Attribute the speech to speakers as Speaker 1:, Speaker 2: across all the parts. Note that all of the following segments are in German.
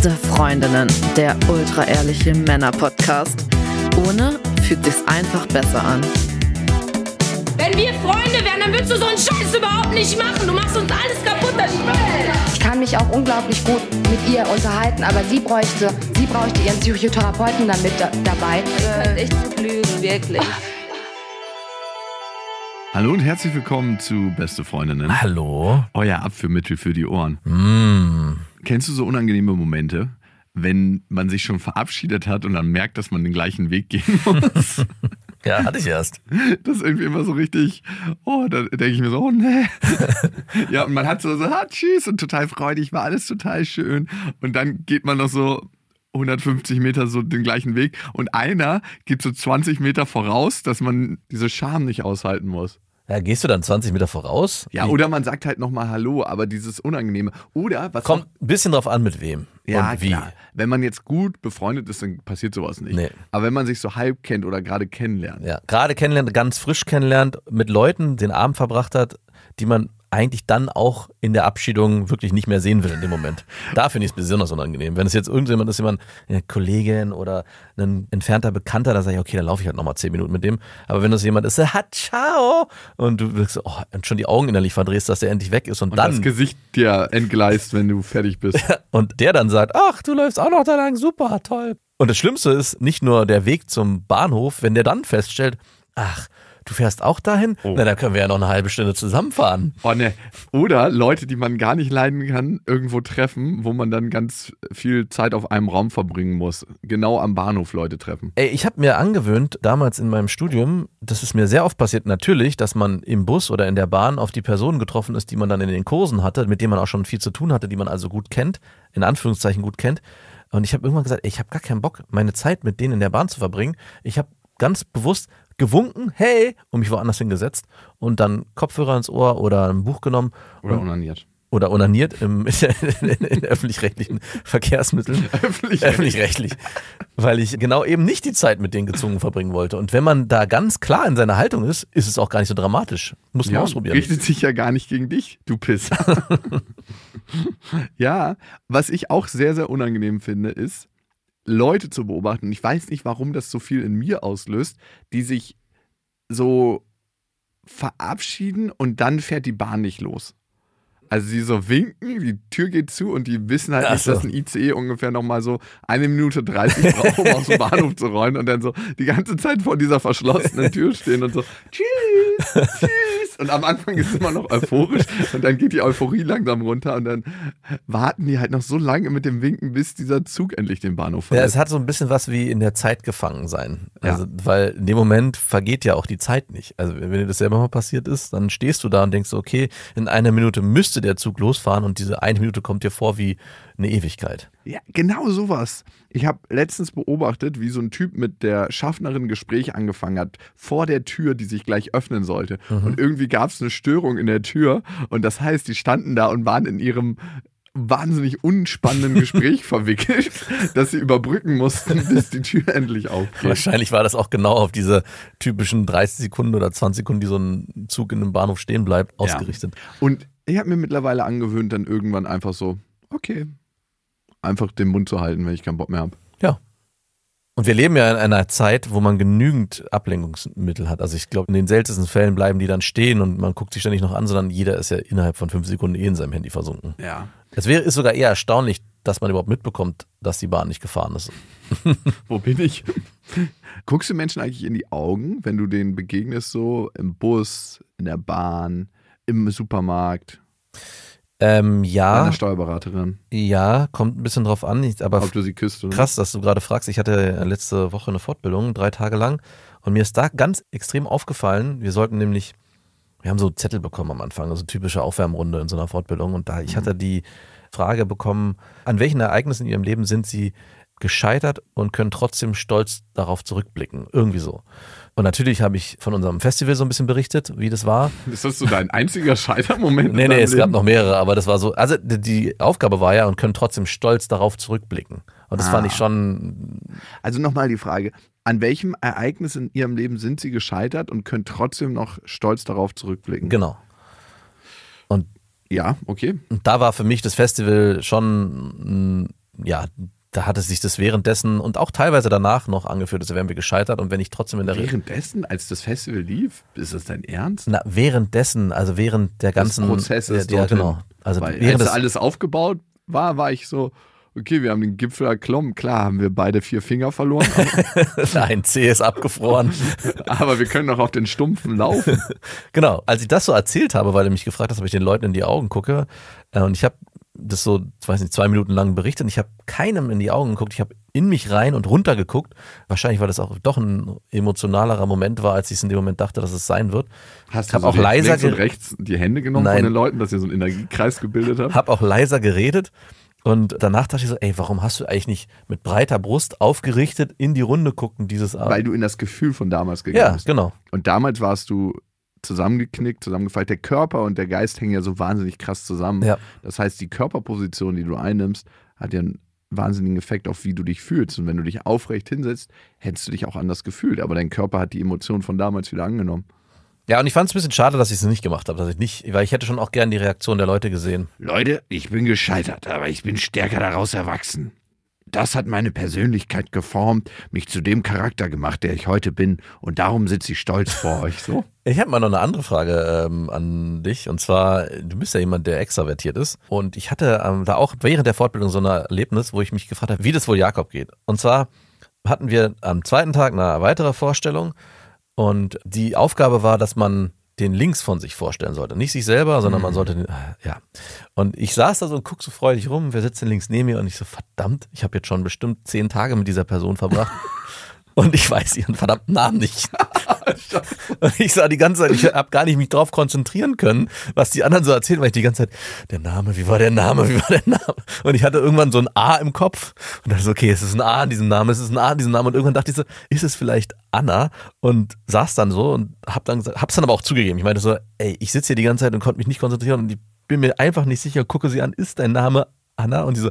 Speaker 1: Beste Freundinnen, der ultra-ehrliche Männer-Podcast. Ohne fühlt sich's einfach besser an.
Speaker 2: Wenn wir Freunde wären, dann würdest du so einen Scheiß überhaupt nicht machen. Du machst uns alles kaputt, das Spiel.
Speaker 3: Ich kann mich auch unglaublich gut mit ihr unterhalten, aber sie bräuchte, sie bräuchte ihren Psychotherapeuten dann mit da, dabei.
Speaker 2: Ihr könnt echt gut lügen, wirklich.
Speaker 4: Hallo und herzlich willkommen zu Beste Freundinnen.
Speaker 5: Hallo.
Speaker 4: Euer Abführmittel für die Ohren.
Speaker 5: Mm.
Speaker 4: Kennst du so unangenehme Momente, wenn man sich schon verabschiedet hat und dann merkt, dass man den gleichen Weg gehen muss?
Speaker 5: Ja, hatte ich erst.
Speaker 4: Das ist irgendwie immer so richtig, oh, da denke ich mir so, oh nee. ja, und man hat so, so, ah, tschüss und total freudig, war alles total schön. Und dann geht man noch so 150 Meter so den gleichen Weg und einer geht so 20 Meter voraus, dass man diese Scham nicht aushalten muss.
Speaker 5: Ja, gehst du dann 20 Meter voraus?
Speaker 4: Ja, oder man sagt halt nochmal Hallo, aber dieses Unangenehme. Oder was
Speaker 5: Kommt ein bisschen drauf an, mit wem.
Speaker 4: ja,
Speaker 5: und wie.
Speaker 4: klar. Wenn man jetzt gut befreundet ist, dann passiert sowas nicht.
Speaker 5: Nee.
Speaker 4: Aber wenn man sich so halb kennt oder gerade kennenlernt.
Speaker 5: Ja, gerade kennenlernt, ganz frisch kennenlernt, mit Leuten den Abend verbracht hat, die man eigentlich dann auch in der Abschiedung wirklich nicht mehr sehen will in dem Moment. Da finde ich es besonders unangenehm. Wenn es jetzt irgendjemand ist, jemand, eine Kollegin oder ein entfernter Bekannter, da sage ich, okay, dann laufe ich halt nochmal zehn Minuten mit dem. Aber wenn das jemand ist, der hat ciao und du wirkst, oh, und schon die Augen innerlich verdrehst, dass der endlich weg ist und,
Speaker 4: Und
Speaker 5: dann
Speaker 4: das Gesicht dir entgleist, wenn du fertig bist.
Speaker 5: und der dann sagt, ach, du läufst auch noch da lang, super, toll. Und das Schlimmste ist nicht nur der Weg zum Bahnhof, wenn der dann feststellt, ach, du fährst auch dahin?
Speaker 4: Oh.
Speaker 5: Na, dann können wir ja noch eine halbe Stunde zusammenfahren.
Speaker 4: Oh, ne. Oder Leute, die man gar nicht leiden kann, irgendwo treffen, wo man dann ganz viel Zeit auf einem Raum verbringen muss. Genau am Bahnhof Leute treffen.
Speaker 5: Ey, ich habe mir angewöhnt, damals in meinem Studium, das ist mir sehr oft passiert, natürlich, dass man im Bus oder in der Bahn auf die Personen getroffen ist, die man dann in den Kursen hatte, mit denen man auch schon viel zu tun hatte, die man also gut kennt, in Anführungszeichen gut kennt. Und ich habe irgendwann gesagt, ey, ich habe gar keinen Bock, meine Zeit mit denen in der Bahn zu verbringen. Ich habe ganz bewusst gewunken, hey, und mich woanders hingesetzt und dann Kopfhörer ins Ohr oder ein Buch genommen
Speaker 4: Oder unaniert.
Speaker 5: oder unaniert im, in, öffentlich-rechtlichen Verkehrsmitteln.
Speaker 4: Öffentlich.
Speaker 5: Öffentlich-rechtlich. Weil ich genau eben nicht die Zeit mit denen gezwungen verbringen wollte. Und wenn man da ganz klar in seiner Haltung ist, ist es auch gar nicht so dramatisch. Muss man
Speaker 4: Ja,
Speaker 5: ausprobieren.
Speaker 4: richtet sich ja gar nicht gegen dich, du Pisser. ja, was ich auch sehr, sehr unangenehm finde, ist, Leute zu beobachten. Ich weiß nicht, warum das so viel in mir auslöst, die sich so verabschieden und dann fährt die Bahn nicht los. Also sie so winken, die Tür geht zu und die wissen halt
Speaker 5: Ach
Speaker 4: nicht,
Speaker 5: so.
Speaker 4: dass ein ICE ungefähr nochmal so eine Minute 30 braucht, um aus dem Bahnhof zu rollen und dann so die ganze Zeit vor dieser verschlossenen Tür stehen und so tschüss, tschüss. Und am Anfang ist es immer noch euphorisch und dann geht die Euphorie langsam runter und dann warten die halt noch so lange mit dem Winken, bis dieser Zug endlich den Bahnhof
Speaker 5: Ja,
Speaker 4: verlässt.
Speaker 5: es hat so ein bisschen was wie in der Zeit gefangen sein.
Speaker 4: Ja.
Speaker 5: Also, weil in dem Moment vergeht ja auch die Zeit nicht. Also wenn dir das selber mal passiert ist, dann stehst du da und denkst, okay, in einer Minute müsste der Zug losfahren und diese eine Minute kommt dir vor wie eine Ewigkeit.
Speaker 4: Ja, genau sowas. Ich habe letztens beobachtet, wie so ein Typ mit der Schaffnerin ein Gespräch angefangen hat, vor der Tür, die sich gleich öffnen sollte. Und irgendwie gab es eine Störung in der Tür. Und das heißt, die standen da und waren in ihrem wahnsinnig unspannenden Gespräch verwickelt, dass sie überbrücken mussten, bis die Tür endlich aufgeht.
Speaker 5: Wahrscheinlich war das auch genau auf diese typischen 30 Sekunden oder 20 Sekunden, die so ein Zug in einem Bahnhof stehen bleibt, ausgerichtet.
Speaker 4: Und ich habe mir mittlerweile angewöhnt, dann irgendwann einfach so, okay, einfach den Mund zu halten, wenn ich keinen Bock mehr habe.
Speaker 5: Ja. Und wir leben ja in einer Zeit, wo man genügend Ablenkungsmittel hat. Also ich glaube, in den seltensten Fällen bleiben die dann stehen und man guckt sich ständig noch an, sondern jeder ist ja innerhalb von fünf Sekunden eh in seinem Handy versunken.
Speaker 4: Ja.
Speaker 5: Es wäre ist sogar eher erstaunlich, dass man überhaupt mitbekommt, dass die Bahn nicht gefahren ist.
Speaker 4: Wo bin ich? Guckst du Menschen eigentlich in die Augen, wenn du denen begegnest, so im Bus, in der Bahn, im Supermarkt,
Speaker 5: Ähm, ja,
Speaker 4: Steuerberaterin,
Speaker 5: ja, kommt ein bisschen drauf an. Ich- Aber
Speaker 4: ob du sie küsst oder
Speaker 5: krass, dass du gerade fragst. Ich hatte letzte Woche eine Fortbildung, drei Tage lang. Und mir ist da ganz extrem aufgefallen, wir sollten nämlich, wir haben so Zettel bekommen am Anfang, also typische Aufwärmrunde in so einer Fortbildung. Und da, ich hatte die Frage bekommen, an welchen Ereignissen in ihrem Leben sind sie gescheitert und können trotzdem stolz darauf zurückblicken. Irgendwie so. Und natürlich habe ich von unserem Festival so ein bisschen berichtet, wie das war.
Speaker 4: Ist das so dein einziger Scheitermoment?
Speaker 5: Nee, nee, es gab noch mehrere, aber das war so, also die, die Aufgabe war ja und können trotzdem stolz darauf zurückblicken. Und das
Speaker 4: Ah.
Speaker 5: fand ich schon,
Speaker 4: Also nochmal die Frage, an welchem Ereignis in ihrem Leben sind sie gescheitert und können trotzdem noch stolz darauf zurückblicken?
Speaker 5: genau. Und
Speaker 4: Ja, okay.
Speaker 5: Und da war für mich das Festival schon ja, da hatte sich das währenddessen und auch teilweise danach noch angeführt, als wären wir gescheitert und wenn ich trotzdem in der Re
Speaker 4: Währenddessen, als das Festival lief, ist das dein Ernst?
Speaker 5: na, währenddessen, also während der ganzen
Speaker 4: Prozesses
Speaker 5: ja, ja, genau. Also
Speaker 4: Weil,
Speaker 5: während
Speaker 4: als
Speaker 5: des,
Speaker 4: alles aufgebaut war, war ich so, okay, wir haben den Gipfel erklommen. Klar, haben wir beide vier Finger verloren,
Speaker 5: ein C ist abgefroren.
Speaker 4: aber wir können noch auf den Stumpfen laufen.
Speaker 5: Genau, als ich das so erzählt habe, weil du mich gefragt hast, ob ich den Leuten in die Augen gucke, äh, und ich habe das so, ich weiß nicht, zwei Minuten lang berichtet und ich habe keinem in die Augen geguckt, ich habe in mich rein und runter geguckt. Wahrscheinlich, weil das auch doch ein emotionalerer Moment war, als ich es in dem Moment dachte, dass es sein wird.
Speaker 4: Hast
Speaker 5: Ich hab
Speaker 4: du
Speaker 5: auch
Speaker 4: die-
Speaker 5: leiser
Speaker 4: links und rechts die Hände genommen
Speaker 5: Nein.
Speaker 4: von den Leuten, dass ihr so einen Energiekreis gebildet habt?
Speaker 5: Habe auch leiser geredet und danach dachte ich so, ey, warum hast du eigentlich nicht mit breiter Brust aufgerichtet in die Runde gucken dieses Abend?
Speaker 4: Weil du in das Gefühl von damals gegangen
Speaker 5: Ja,
Speaker 4: bist.
Speaker 5: genau.
Speaker 4: Und damals warst du zusammengeknickt, zusammengefaltet. Der Körper und der Geist hängen ja so wahnsinnig krass zusammen.
Speaker 5: Ja.
Speaker 4: Das heißt, die Körperposition, die du einnimmst, hat ja einen wahnsinnigen Effekt auf, wie du dich fühlst. Und wenn du dich aufrecht hinsetzt, hättest du dich auch anders gefühlt. Aber dein Körper hat die Emotion von damals wieder angenommen.
Speaker 5: Ja, und ich fand es ein bisschen schade, dass ich es nicht gemacht habe, dass ich nicht, weil ich hätte schon auch gern die Reaktion der Leute gesehen.
Speaker 4: Leute, ich bin gescheitert, aber ich bin stärker daraus erwachsen. Das hat meine Persönlichkeit geformt, mich zu dem Charakter gemacht, der ich heute bin. Und darum sitze ich stolz vor euch. So.
Speaker 5: Ich habe mal noch eine andere Frage ähm, an dich. Und zwar, du bist ja jemand, der extravertiert ist. Und ich hatte ähm, da auch während der Fortbildung so ein Erlebnis, wo ich mich gefragt habe, wie das wohl Jakob geht. Und zwar hatten wir am zweiten Tag eine weitere Vorstellung. Und die Aufgabe war, dass man den links von sich vorstellen sollte. Nicht sich selber, sondern man sollte den, ja. Und ich saß da so und guck so freudig rum, wer sitzt denn links neben mir? Und ich so, verdammt, ich habe jetzt schon bestimmt zehn Tage mit dieser Person verbracht. Und ich weiß ihren verdammten Namen nicht. Und ich sah die ganze Zeit, ich habe gar nicht mich drauf konzentrieren können, was die anderen so erzählen, weil ich die ganze Zeit, der Name, wie war der Name, wie war der Name? Und ich hatte irgendwann so ein A im Kopf und dachte so, okay, es ist ein A in diesem Namen, es ist ein A in diesem Namen. Und irgendwann dachte ich so, ist es vielleicht Anna? Und saß dann so und hab dann gesagt, hab's dann aber auch zugegeben. Ich meinte so, ey, ich sitze hier die ganze Zeit und konnte mich nicht konzentrieren und ich bin mir einfach nicht sicher, gucke sie an, ist dein Name Anna? Und die so,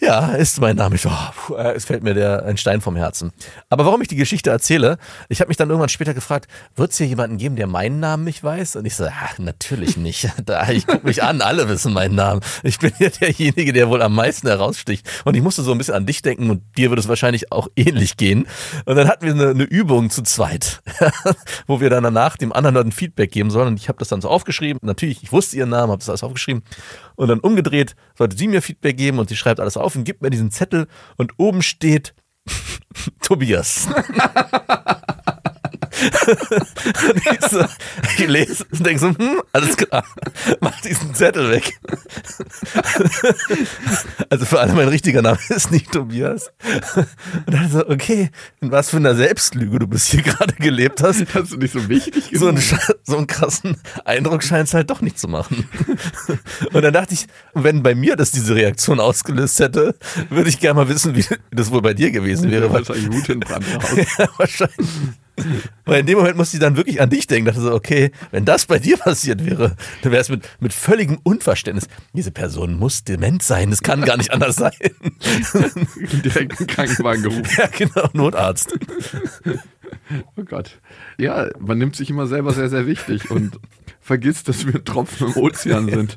Speaker 5: ja, ist mein Name. Ich oh, puh, äh, es fällt mir der, ein Stein vom Herzen. Aber warum ich die Geschichte erzähle, ich habe mich dann irgendwann später gefragt, wird es hier jemanden geben, der meinen Namen nicht weiß? Und ich so, ach, natürlich nicht. Da, ich gucke mich an, alle wissen meinen Namen. Ich bin ja derjenige, der wohl am meisten heraussticht. Und ich musste so ein bisschen an dich denken und dir würde es wahrscheinlich auch ähnlich gehen. Und dann hatten wir eine, eine Übung zu zweit, wo wir dann danach dem anderen Leuten Feedback geben sollen. Und ich habe das dann so aufgeschrieben. Natürlich, ich wusste ihren Namen, habe das alles aufgeschrieben. Und dann umgedreht sollte sie mir Feedback geben und sie schreibt alles auf und gibt mir diesen Zettel und oben steht Tobias. und ich, so, ich lese und denke so, hm, alles klar, mach diesen Zettel weg. also für alle, mein richtiger Name ist nicht Tobias. Und dann so, okay, in was für einer Selbstlüge du bis hier gerade gelebt hast.
Speaker 4: Hast du nicht so wichtig
Speaker 5: So einen, so einen krassen Eindruck scheint es halt doch nicht zu machen. Und dann dachte ich, wenn bei mir das diese Reaktion ausgelöst hätte, würde ich gerne mal wissen, wie das wohl bei dir gewesen wäre. Weil,
Speaker 4: wahrscheinlich Wut in Brand
Speaker 5: ja, wahrscheinlich. Weil in dem Moment musste ich dann wirklich an dich denken. Dachte so, okay, wenn das bei dir passiert wäre, dann wäre es mit, mit völligem Unverständnis. Diese Person muss dement sein, das kann gar nicht anders sein.
Speaker 4: Direkt einen Krankenwagen gerufen.
Speaker 5: ja, genau, Notarzt.
Speaker 4: Oh Gott. Ja, man nimmt sich immer selber sehr, sehr wichtig und vergisst, dass wir Tropfen im Ozean sind.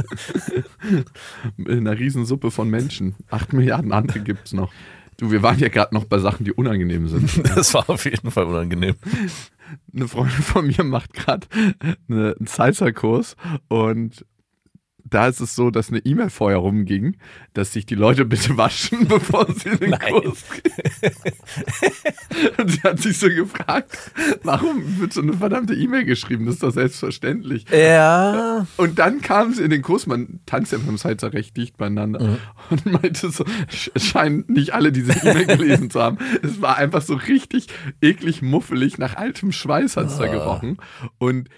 Speaker 4: In einer Riesensuppe von Menschen. Acht Milliarden andere gibt es noch. Du, wir waren ja gerade noch bei Sachen, die unangenehm sind.
Speaker 5: Das war auf jeden Fall unangenehm.
Speaker 4: Eine Freundin von mir macht gerade eine, einen Salsa-Kurs und da ist es so, dass eine E-Mail vorher rumging, dass sich die Leute bitte waschen, bevor sie in den
Speaker 5: Nein.
Speaker 4: Kurs gehen. Und sie hat sich so gefragt, warum wird so eine verdammte E-Mail geschrieben? Das ist doch selbstverständlich.
Speaker 5: Ja.
Speaker 4: Und dann kam sie in den Kurs, man tanzt ja beim Salsa recht dicht beieinander und meinte so, sch- scheinen nicht alle diese E-Mail gelesen zu haben. Es war einfach so richtig eklig muffelig, nach altem Schweiß hat es da gerochen. Und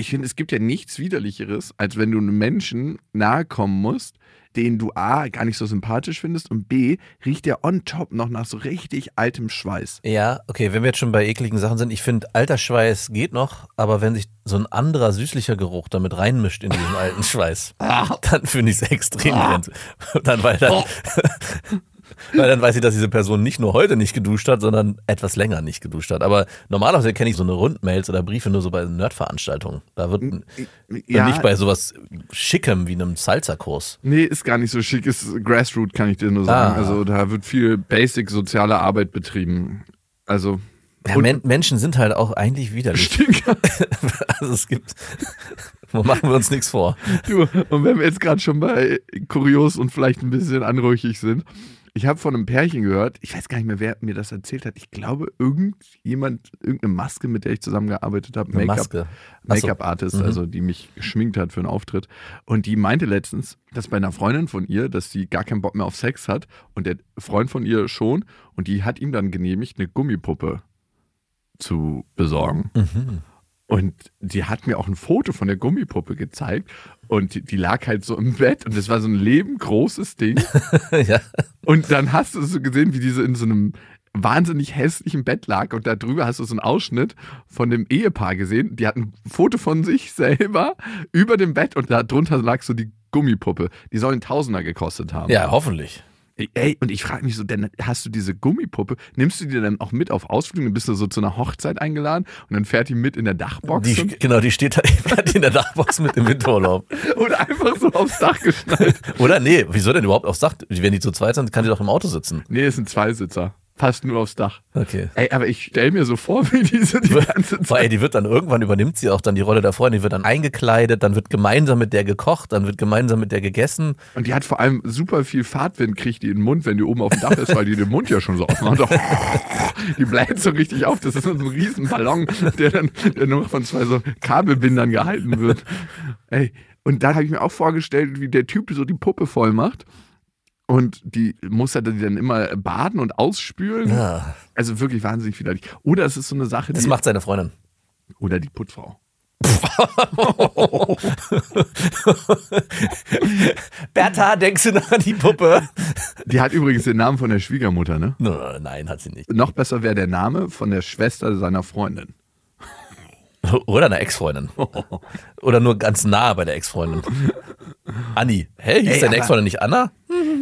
Speaker 4: ich finde, es gibt ja nichts Widerlicheres, als wenn du einem Menschen nahe kommen musst, den du A, gar nicht so sympathisch findest und B, riecht der on top noch nach so richtig altem Schweiß.
Speaker 5: Ja, okay, wenn wir jetzt schon bei ekligen Sachen sind, ich finde, alter Schweiß geht noch, aber wenn sich so ein anderer süßlicher Geruch damit reinmischt in diesen alten Schweiß, dann finde ich es extrem grenzwertig. Dann, weil dann, Weil dann weiß ich, dass diese Person nicht nur heute nicht geduscht hat, sondern etwas länger nicht geduscht hat. Aber normalerweise kenne ich so eine Rundmails oder Briefe nur so bei Nerdveranstaltungen. Da wird
Speaker 4: Ja.
Speaker 5: nicht bei sowas Schickem wie einem Salzerkurs.
Speaker 4: Nee, ist gar nicht so schick, ist Grassroot, kann ich dir nur sagen.
Speaker 5: Ah.
Speaker 4: Also da wird viel Basic soziale Arbeit betrieben. Also
Speaker 5: Ja, Men Menschen sind halt auch eigentlich widerlich. Also es gibt, machen wir uns nichts vor.
Speaker 4: Du, und wenn wir jetzt gerade schon bei kurios und vielleicht ein bisschen anrüchig sind, ich habe von einem Pärchen gehört, ich weiß gar nicht mehr, wer mir das erzählt hat. Ich glaube, irgendjemand, irgendeine Maske, mit der ich zusammengearbeitet habe. Make-up-Artist,
Speaker 5: Mhm.
Speaker 4: also die mich geschminkt hat für einen Auftritt. Und die meinte letztens, dass bei einer Freundin von ihr, dass sie gar keinen Bock mehr auf Sex hat und der Freund von ihr schon. Und die hat ihm dann genehmigt, eine Gummipuppe zu besorgen.
Speaker 5: Mhm.
Speaker 4: Und die hat mir auch ein Foto von der Gummipuppe gezeigt und die, die lag halt so im Bett und das war so ein lebengroßes Ding.
Speaker 5: ja.
Speaker 4: Und dann hast du so gesehen, wie diese in so einem wahnsinnig hässlichen Bett lag und da drüber hast du so einen Ausschnitt von dem Ehepaar gesehen. Die hatten ein Foto von sich selber über dem Bett und da drunter lag so die Gummipuppe. Die sollen Tausender gekostet haben.
Speaker 5: ja, hoffentlich.
Speaker 4: Ey, und ich frage mich so, denn hast du diese Gummipuppe, nimmst du die dann auch mit auf Ausflüge? Dann bist du so zu einer Hochzeit eingeladen und dann fährt die mit in der Dachbox
Speaker 5: Die, genau, die steht da in der Dachbox mit im Winterurlaub.
Speaker 4: oder einfach so aufs Dach geschnallt.
Speaker 5: Oder? Nee, wieso denn überhaupt aufs Dach? Wenn die zu zweit sind, kann die doch im Auto sitzen.
Speaker 4: Nee, es sind Zweisitzer. Passt nur aufs Dach.
Speaker 5: Okay.
Speaker 4: Ey, aber ich stell mir so vor, wie diese die ganze
Speaker 5: Weil, ey,
Speaker 4: Zeit.
Speaker 5: die wird dann irgendwann übernimmt sie auch dann die Rolle der Freundin, die wird dann eingekleidet, dann wird gemeinsam mit der gekocht, dann wird gemeinsam mit der gegessen.
Speaker 4: Und die hat vor allem super viel Fahrtwind, kriegt die in den Mund, wenn die oben auf dem Dach ist, weil die den Mund ja schon so aufmacht. Die bleibt so richtig auf. Das ist so ein riesen Ballon, der dann der nur von zwei so Kabelbindern gehalten wird. Ey, und dann habe ich mir auch vorgestellt, wie der Typ so die Puppe voll macht. Und die muss er dann immer baden und ausspülen.
Speaker 5: Ja,
Speaker 4: Also wirklich wahnsinnig widerlich. Oder es ist so eine Sache,
Speaker 5: das macht seine Freundin.
Speaker 4: oder die Putzfrau.
Speaker 5: Bertha, denkst du noch an die Puppe?
Speaker 4: Die hat übrigens den Namen von der Schwiegermutter, ne?
Speaker 5: Nein, hat sie nicht.
Speaker 4: Noch besser wäre der Name von der Schwester seiner Freundin.
Speaker 5: Oder eine Ex-Freundin. Oder nur ganz nah bei der Ex-Freundin. Anni. Hä, hieß
Speaker 4: Ey,
Speaker 5: deine Ex-Freundin nicht Anna?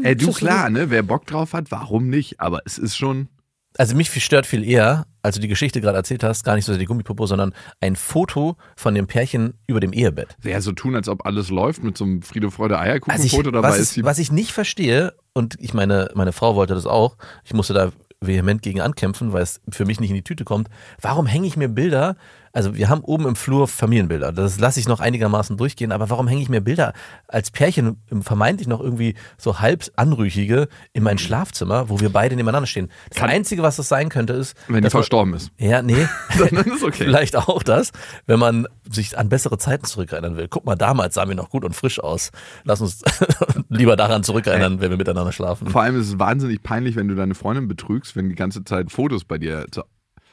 Speaker 4: Ey, du klar, ne? Wer Bock drauf hat, warum nicht? Aber es ist schon.
Speaker 5: Also mich stört viel eher, als du die Geschichte gerade erzählt hast, gar nicht so sehr die Gummipuppe, sondern ein Foto von dem Pärchen über dem Ehebett.
Speaker 4: Ja, so tun, als ob alles läuft mit so einem Friede, Freude,
Speaker 5: Also
Speaker 4: Eierkuchen-Foto dabei
Speaker 5: was,
Speaker 4: ist.
Speaker 5: was ich nicht verstehe, und ich meine, meine Frau wollte das auch, ich musste da vehement gegen ankämpfen, weil es für mich nicht in die Tüte kommt. Warum hänge ich mir Bilder? Also wir haben oben im Flur Familienbilder, das lasse ich noch einigermaßen durchgehen, aber warum hänge ich mir Bilder als Pärchen vermeintlich noch irgendwie so halb anrüchige in mein Schlafzimmer, wo wir beide nebeneinander stehen? Das
Speaker 4: Kann-
Speaker 5: Einzige, was das sein könnte, ist,
Speaker 4: wenn die
Speaker 5: dass man-
Speaker 4: verstorben ist.
Speaker 5: ja, nee.
Speaker 4: Dann ist okay.
Speaker 5: Vielleicht auch das, wenn man sich an bessere Zeiten zurückerinnern will. Guck mal, damals sahen wir noch gut und frisch aus. Lass uns lieber daran zurückerinnern, wenn wir miteinander schlafen.
Speaker 4: Vor allem ist es wahnsinnig peinlich, wenn du deine Freundin betrügst, wenn die ganze Zeit Fotos bei dir.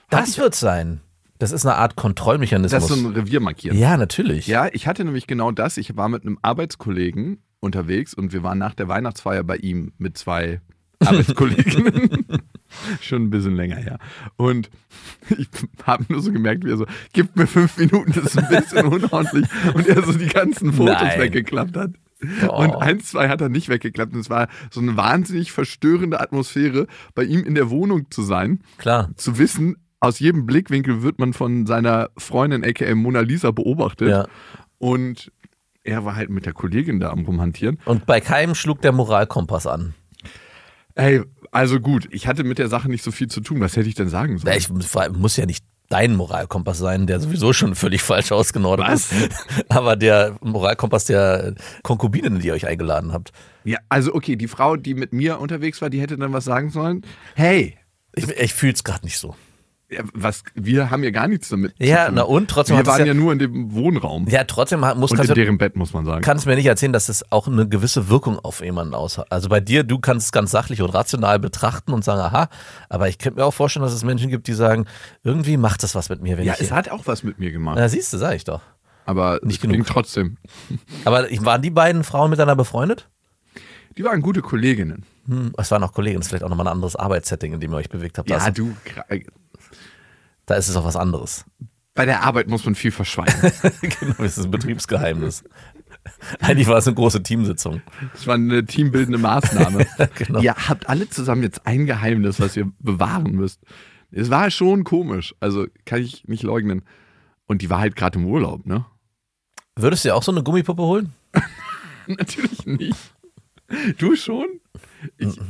Speaker 5: Das wird sein. Das ist eine Art Kontrollmechanismus.
Speaker 4: das ist so ein Revier markieren.
Speaker 5: ja, natürlich.
Speaker 4: Ja, ich hatte nämlich genau das. Ich war mit einem Arbeitskollegen unterwegs und wir waren nach der Weihnachtsfeier bei ihm mit zwei Arbeitskolleginnen. Schon ein bisschen länger her. Und ich habe nur so gemerkt, wie er so, gib mir fünf Minuten, das ist ein bisschen unordentlich. Und er so die ganzen Fotos
Speaker 5: Nein.
Speaker 4: weggeklappt hat.
Speaker 5: Oh.
Speaker 4: Und eins, zwei hat er nicht weggeklappt. Und es war so eine wahnsinnig verstörende Atmosphäre, bei ihm in der Wohnung zu sein
Speaker 5: Klar.
Speaker 4: zu wissen, aus jedem Blickwinkel wird man von seiner Freundin, aka Mona Lisa, beobachtet.
Speaker 5: Ja.
Speaker 4: Und er war halt mit der Kollegin da am Rumhantieren.
Speaker 5: Und bei keinem schlug der Moralkompass an.
Speaker 4: Ey, also gut, ich hatte mit der Sache nicht so viel zu tun. Was hätte ich denn sagen sollen?
Speaker 5: Ja, Ich muss ja nicht dein Moralkompass sein, der sowieso schon völlig falsch ausgenordet
Speaker 4: Was?
Speaker 5: ist. Aber der Moralkompass der Konkubinen, die ihr euch eingeladen habt.
Speaker 4: Ja, also okay, die Frau, die mit mir unterwegs war, die hätte dann was sagen sollen. Hey,
Speaker 5: Ich, ich fühle es gerade nicht so.
Speaker 4: Ja, was, wir haben ja gar nichts damit
Speaker 5: Ja,
Speaker 4: zu tun.
Speaker 5: na und? Trotzdem
Speaker 4: Wir
Speaker 5: es
Speaker 4: waren
Speaker 5: ja-
Speaker 4: ja, nur in dem Wohnraum.
Speaker 5: Ja, trotzdem muss
Speaker 4: Und
Speaker 5: kannst
Speaker 4: in deren Bett, muss man sagen.
Speaker 5: kannst mir nicht erzählen, dass es auch eine gewisse Wirkung auf jemanden aus hat. Also bei dir, du kannst es ganz sachlich und rational betrachten und sagen, aha, aber ich könnte mir auch vorstellen, dass es Menschen gibt, die sagen, irgendwie macht das was mit mir, wenn
Speaker 4: ja,
Speaker 5: ich
Speaker 4: es
Speaker 5: hier.
Speaker 4: hat auch was mit mir gemacht.
Speaker 5: Na, siehst du, sag ich doch.
Speaker 4: aber
Speaker 5: nicht
Speaker 4: es
Speaker 5: genug.
Speaker 4: ging trotzdem.
Speaker 5: Aber waren die beiden Frauen miteinander befreundet?
Speaker 4: Die waren gute Kolleginnen.
Speaker 5: Hm, es waren auch Kollegen, das ist vielleicht auch nochmal ein anderes Arbeitssetting, in dem ihr euch bewegt habt.
Speaker 4: Ja,
Speaker 5: ist-
Speaker 4: du,
Speaker 5: da ist es auch was anderes.
Speaker 4: bei der Arbeit muss man viel verschweigen.
Speaker 5: genau, das ist ein Betriebsgeheimnis. Eigentlich war es eine große Teamsitzung.
Speaker 4: Das war eine teambildende Maßnahme.
Speaker 5: Genau.
Speaker 4: Ihr habt alle zusammen jetzt ein Geheimnis, was ihr bewahren müsst. Es war schon komisch, also kann ich nicht leugnen. Und die war halt gerade im Urlaub, ne?
Speaker 5: Würdest du dir auch so eine Gummipuppe holen?
Speaker 4: Natürlich nicht. Du schon?
Speaker 5: Also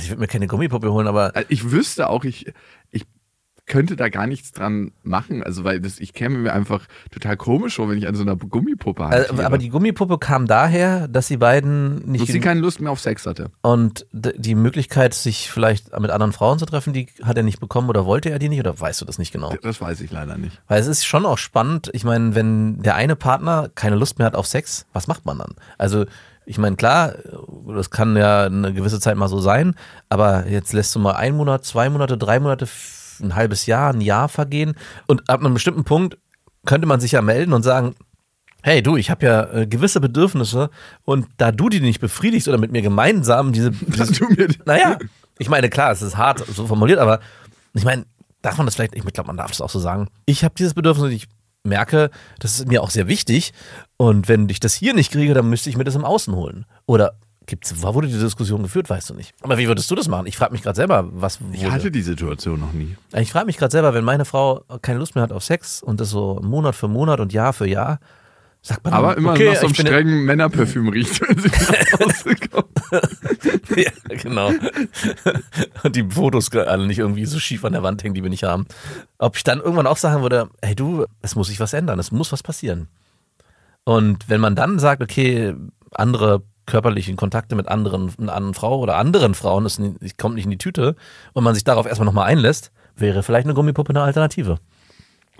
Speaker 5: ich würde mir keine Gummipuppe holen, aber
Speaker 4: Ich wüsste auch, ich, ich könnte da gar nichts dran machen. Also, weil das, ich käme mir einfach total komisch vor, wenn ich an so einer Gummipuppe
Speaker 5: äh,
Speaker 4: hantiere.
Speaker 5: aber die Gummipuppe kam daher, dass die beiden nicht
Speaker 4: Dass sie keine Lust mehr auf Sex hatte.
Speaker 5: und die Möglichkeit, sich vielleicht mit anderen Frauen zu treffen, die hat er nicht bekommen oder wollte er die nicht oder weißt du das nicht genau?
Speaker 4: Das weiß ich leider nicht.
Speaker 5: Weil es ist schon auch spannend. Ich meine, wenn der eine Partner keine Lust mehr hat auf Sex, was macht man dann? Also, ich meine, klar, das kann ja eine gewisse Zeit mal so sein, aber jetzt lässt du mal einen Monat, zwei Monate, drei Monate, ein halbes Jahr, ein Jahr vergehen und ab einem bestimmten Punkt könnte man sich ja melden und sagen, hey du, ich habe ja äh, gewisse Bedürfnisse und da du die nicht befriedigst oder mit mir gemeinsam diese,
Speaker 4: mir
Speaker 5: naja, ich meine, klar, es ist hart so formuliert, aber ich meine, darf man das vielleicht, ich glaube, man darf das auch so sagen. Ich habe dieses Bedürfnis und ich merke, das ist mir auch sehr wichtig. Und wenn ich das hier nicht kriege, dann müsste ich mir das im Außen holen. Oder gibt's, wo wurde die Diskussion geführt, weißt du nicht. Aber wie würdest du das machen? Ich frage mich gerade selber, was
Speaker 4: Ich
Speaker 5: wurde.
Speaker 4: hatte die Situation noch nie.
Speaker 5: Ich frage mich gerade selber, wenn meine Frau keine Lust mehr hat auf Sex und das so Monat für Monat und Jahr für Jahr, sagt man
Speaker 4: Aber
Speaker 5: dann,
Speaker 4: immer
Speaker 5: okay,
Speaker 4: nach so einem
Speaker 5: ich
Speaker 4: strengen Männerparfüm riecht, wenn sie nach Hause kommt.
Speaker 5: ja, genau. Und die Fotos alle nicht irgendwie so schief an der Wand hängen, die wir nicht haben. Ob ich dann irgendwann auch sagen würde, hey du, es muss sich was ändern, es muss was passieren. Und wenn man dann sagt, okay, andere körperliche Kontakte mit anderen, einer anderen Frau oder anderen Frauen, es nicht- kommt nicht in die Tüte und man sich darauf erstmal nochmal einlässt, wäre vielleicht eine Gummipuppe eine Alternative.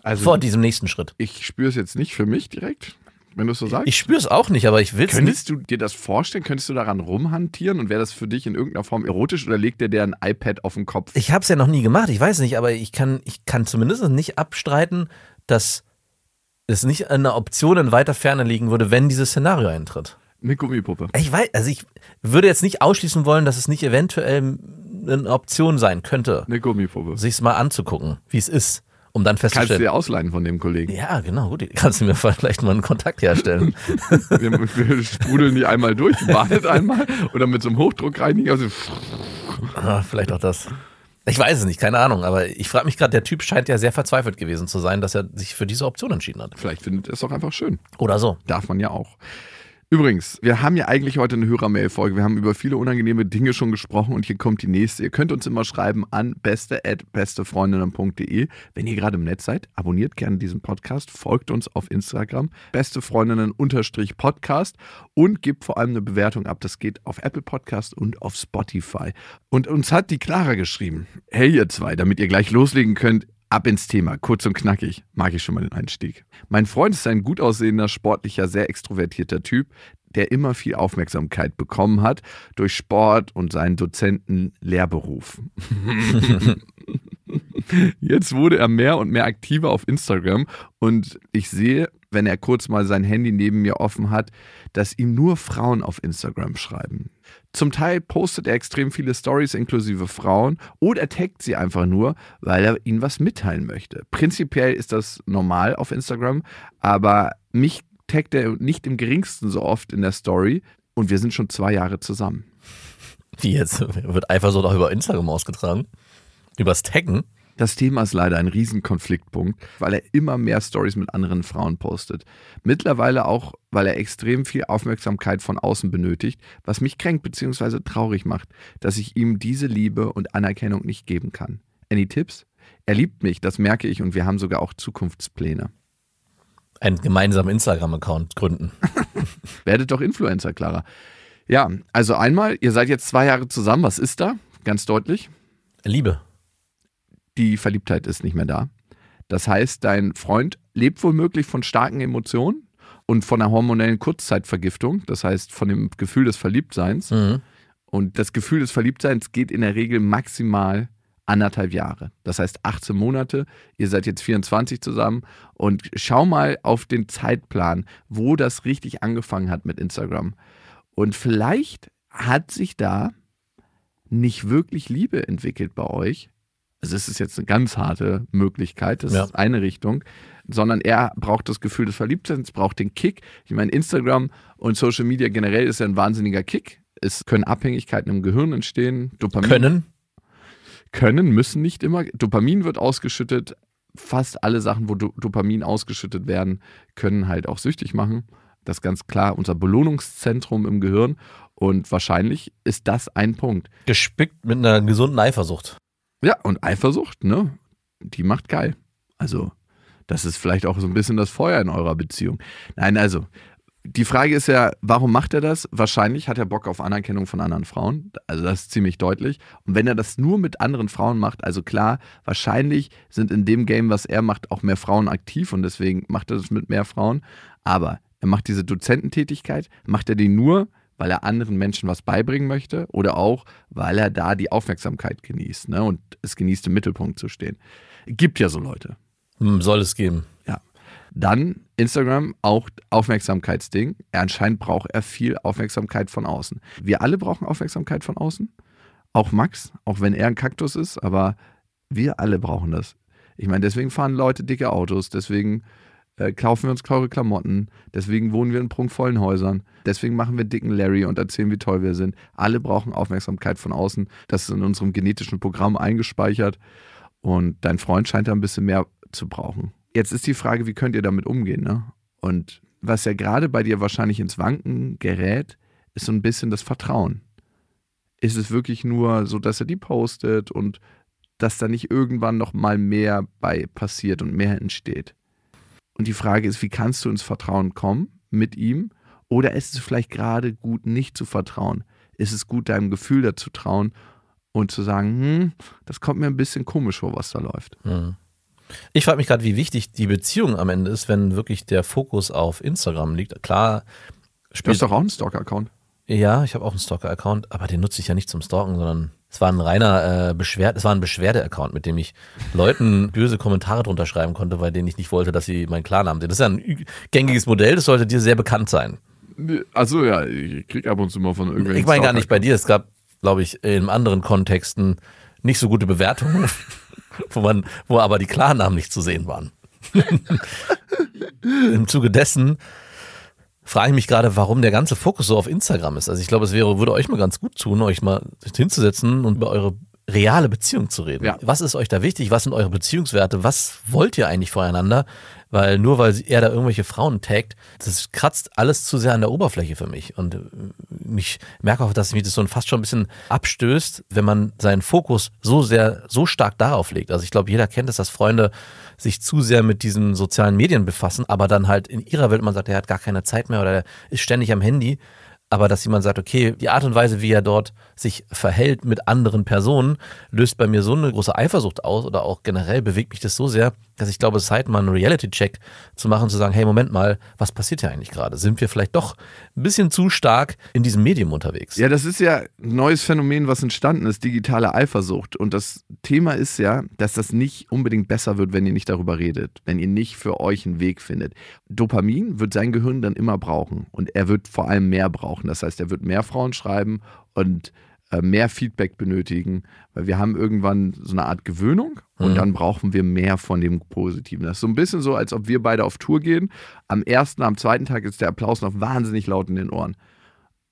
Speaker 4: Also
Speaker 5: Vor diesem nächsten Schritt.
Speaker 4: ich spüre es jetzt nicht für mich direkt, wenn du es so sagst.
Speaker 5: Ich spüre es auch nicht, aber ich will es nicht.
Speaker 4: Könntest du dir das vorstellen? Könntest du daran rumhantieren und wäre das für dich in irgendeiner Form erotisch oder legt dir der ein iPad auf den Kopf?
Speaker 5: Ich habe es ja noch nie gemacht, ich weiß nicht, aber ich kann, ich kann zumindest nicht abstreiten, dass es nicht eine Option in weiter Ferne liegen würde, wenn dieses Szenario eintritt.
Speaker 4: Eine Gummipuppe.
Speaker 5: Ich weiß, also ich würde jetzt nicht ausschließen wollen, dass es nicht eventuell eine Option sein könnte,
Speaker 4: Eine Gummipuppe.
Speaker 5: sich's mal anzugucken, wie es ist, um dann
Speaker 4: Kannst du
Speaker 5: festzustellen.
Speaker 4: dir ausleihen von dem Kollegen.
Speaker 5: Ja, genau, gut. Kannst du mir vielleicht mal einen Kontakt herstellen?
Speaker 4: Wir, wir sprudeln die einmal durch, wartet einmal oder mit so einem Hochdruckreiniger. Also,
Speaker 5: Ah, vielleicht auch das. Ich weiß es nicht, keine Ahnung, aber ich frage mich gerade, der Typ scheint ja sehr verzweifelt gewesen zu sein, dass er sich für diese Option entschieden hat.
Speaker 4: vielleicht findet er es doch einfach schön.
Speaker 5: Oder so.
Speaker 4: Darf man ja auch. Übrigens, wir haben ja eigentlich heute eine Hörermail-Folge. Wir haben über viele unangenehme Dinge schon gesprochen und hier kommt die nächste. Ihr könnt uns immer schreiben an beste.bestefreundinnen.de. Wenn ihr gerade im Netz seid, abonniert gerne diesen Podcast, folgt uns auf Instagram, bestefreundinnen-podcast und gebt vor allem eine Bewertung ab. Das geht auf Apple Podcast und auf Spotify. Und uns hat die Clara geschrieben. Hey ihr zwei, damit ihr gleich loslegen könnt, Ab ins Thema, kurz und knackig. Mag ich schon mal den Einstieg. Mein Freund ist ein gut aussehender, sportlicher, sehr extrovertierter Typ, der immer viel Aufmerksamkeit bekommen hat durch Sport und seinen Dozenten-Lehrberuf. Jetzt wurde er mehr und mehr aktiver auf Instagram und ich sehe, wenn er kurz mal sein Handy neben mir offen hat, dass ihm nur Frauen auf Instagram schreiben. Zum Teil postet er extrem viele Stories inklusive Frauen oder er taggt sie einfach nur, weil er ihnen was mitteilen möchte. Prinzipiell ist das normal auf Instagram, aber mich taggt er nicht im geringsten so oft in der Story und wir sind schon zwei Jahre zusammen.
Speaker 5: Wie jetzt? Wird Eifersucht auch über Instagram ausgetragen? Übers Taggen?
Speaker 4: Das Thema ist leider ein Riesenkonfliktpunkt, weil er immer mehr Stories mit anderen Frauen postet. Mittlerweile auch, weil er extrem viel Aufmerksamkeit von außen benötigt, was mich kränkt bzw. traurig macht, dass ich ihm diese Liebe und Anerkennung nicht geben kann. Any Tipps? Er liebt mich, das merke ich und wir haben sogar auch Zukunftspläne.
Speaker 5: Einen gemeinsamen Instagram-Account gründen.
Speaker 4: Werdet doch Influencer, Clara. Ja, also einmal, ihr seid jetzt zwei Jahre zusammen, was ist da? Ganz deutlich.
Speaker 5: Liebe.
Speaker 4: Die Verliebtheit ist nicht mehr da. Das heißt, dein Freund lebt womöglich von starken Emotionen und von einer hormonellen Kurzzeitvergiftung, das heißt von dem Gefühl des Verliebtseins.
Speaker 5: Mhm.
Speaker 4: Und das Gefühl des Verliebtseins geht in der Regel maximal anderthalb Jahre. Das heißt 18 Monate. Ihr seid jetzt 24 zusammen und schau mal auf den Zeitplan, wo das richtig angefangen hat mit Instagram. Und vielleicht hat sich da nicht wirklich Liebe entwickelt bei euch. Also es ist jetzt eine ganz harte Möglichkeit, das
Speaker 5: Ja.
Speaker 4: ist eine Richtung. sondern er braucht das Gefühl des Verliebtseins, braucht den Kick. Ich meine, Instagram und Social Media generell ist ja ein wahnsinniger Kick. Es können Abhängigkeiten im Gehirn entstehen. Dopamin
Speaker 5: Können.
Speaker 4: können, müssen nicht immer. Dopamin wird ausgeschüttet. Fast alle Sachen, wo Do Dopamin ausgeschüttet werden, können halt auch süchtig machen. Das ist ganz klar unser Belohnungszentrum im Gehirn. Und wahrscheinlich ist das ein Punkt.
Speaker 5: Gespickt mit einer gesunden Eifersucht.
Speaker 4: Ja, und Eifersucht, ne? Die macht geil. Also, das ist vielleicht auch so ein bisschen das Feuer in eurer Beziehung. Nein, also, die Frage ist ja, warum macht er das? Wahrscheinlich hat er Bock auf Anerkennung von anderen Frauen. Also das ist ziemlich deutlich. Und wenn er das nur mit anderen Frauen macht, also klar, wahrscheinlich sind in dem Game, was er macht, auch mehr Frauen aktiv und deswegen macht er das mit mehr Frauen. Aber er macht diese Dozententätigkeit, macht er die nur, weil er anderen Menschen was beibringen möchte oder auch, weil er da die Aufmerksamkeit genießt ne? und es genießt, im Mittelpunkt zu stehen. Gibt ja so Leute.
Speaker 5: Hm, soll es geben.
Speaker 4: Ja. Dann Instagram, auch Aufmerksamkeitsding. Er anscheinend braucht er viel Aufmerksamkeit von außen. Wir alle brauchen Aufmerksamkeit von außen. Auch Max, auch wenn er ein Kaktus ist, aber wir alle brauchen das. Ich meine, deswegen fahren Leute dicke Autos, deswegen äh, kaufen wir uns teure Klamotten, deswegen wohnen wir in prunkvollen Häusern, deswegen machen wir dicken Larry und erzählen, wie toll wir sind. Alle brauchen Aufmerksamkeit von außen. Das ist in unserem genetischen Programm eingespeichert und dein Freund scheint da ein bisschen mehr zu brauchen. Jetzt ist die Frage, wie könnt ihr damit umgehen? Ne? Und was ja gerade bei dir wahrscheinlich ins Wanken gerät, ist so ein bisschen das Vertrauen. Ist es wirklich nur so, dass er die postet und dass da nicht irgendwann noch mal mehr bei passiert und mehr entsteht? Und die Frage ist, wie kannst du ins Vertrauen kommen mit ihm? Oder ist es vielleicht gerade gut, nicht zu vertrauen? Ist es gut, deinem Gefühl dazu trauen und zu sagen, hm, das kommt mir ein bisschen komisch vor, was da läuft?
Speaker 5: Hm. Ich frage mich gerade, wie wichtig die Beziehung am Ende ist, wenn wirklich der Fokus auf Instagram liegt. Klar,
Speaker 4: Du
Speaker 5: spielt
Speaker 4: hast doch auch einen Stalker-Account.
Speaker 5: Ja, ich habe auch einen Stalker-Account, aber den nutze ich ja nicht zum Stalken, sondern es war ein reiner äh, Beschwerde, es war ein Beschwerde-Account, mit dem ich Leuten böse Kommentare drunter schreiben konnte, bei denen ich nicht wollte, dass sie meinen Klarnamen sehen. Das ist ja ein gängiges Modell, das sollte dir sehr bekannt sein.
Speaker 4: Also ja, ich krieg ab und zu mal von irgendwelchen
Speaker 5: Ich meine gar nicht bei dir, es gab, glaube ich, in anderen Kontexten nicht so gute Bewertungen, wo man, wo aber die Klarnamen nicht zu sehen waren. Im Zuge dessen frage ich mich gerade, warum der ganze Fokus so auf Instagram ist. Also ich glaube, es wäre, würde euch mal ganz gut tun, euch mal hinzusetzen und über eure reale Beziehung zu reden.
Speaker 4: Ja.
Speaker 5: Was ist euch da wichtig? Was sind eure Beziehungswerte? Was wollt ihr eigentlich voreinander? Weil nur weil er da irgendwelche Frauen taggt, das kratzt alles zu sehr an der Oberfläche für mich. Und äh, ich merke auch, dass mich das so fast schon ein bisschen abstößt, wenn man seinen Fokus so sehr, so stark darauf legt. Also ich glaube, jeder kennt es, dass Freunde sich zu sehr mit diesen sozialen Medien befassen, aber dann halt in ihrer Welt, man sagt, er hat gar keine Zeit mehr oder er ist ständig am Handy. Aber dass jemand sagt, okay, die Art und Weise, wie er dort sich verhält mit anderen Personen, löst bei mir so eine große Eifersucht aus oder auch generell bewegt mich das so sehr, dass ich glaube, es ist Zeit, mal einen Reality-Check zu machen, zu sagen, hey, Moment mal, was passiert hier eigentlich gerade? Sind wir vielleicht doch ein bisschen zu stark in diesem Medium unterwegs?
Speaker 4: Ja, das ist ja ein neues Phänomen, was entstanden ist, digitale Eifersucht. Und das Thema ist ja, dass das nicht unbedingt besser wird, wenn ihr nicht darüber redet, wenn ihr nicht für euch einen Weg findet. Dopamin wird sein Gehirn dann immer brauchen und er wird vor allem mehr brauchen. Das heißt, er wird mehr Frauen schreiben und mehr Feedback benötigen, weil wir haben irgendwann so eine Art Gewöhnung und
Speaker 5: Mhm.
Speaker 4: dann brauchen wir mehr von dem Positiven. Das ist so ein bisschen so, als ob wir beide auf Tour gehen. Am ersten, am zweiten Tag ist der Applaus noch wahnsinnig laut in den Ohren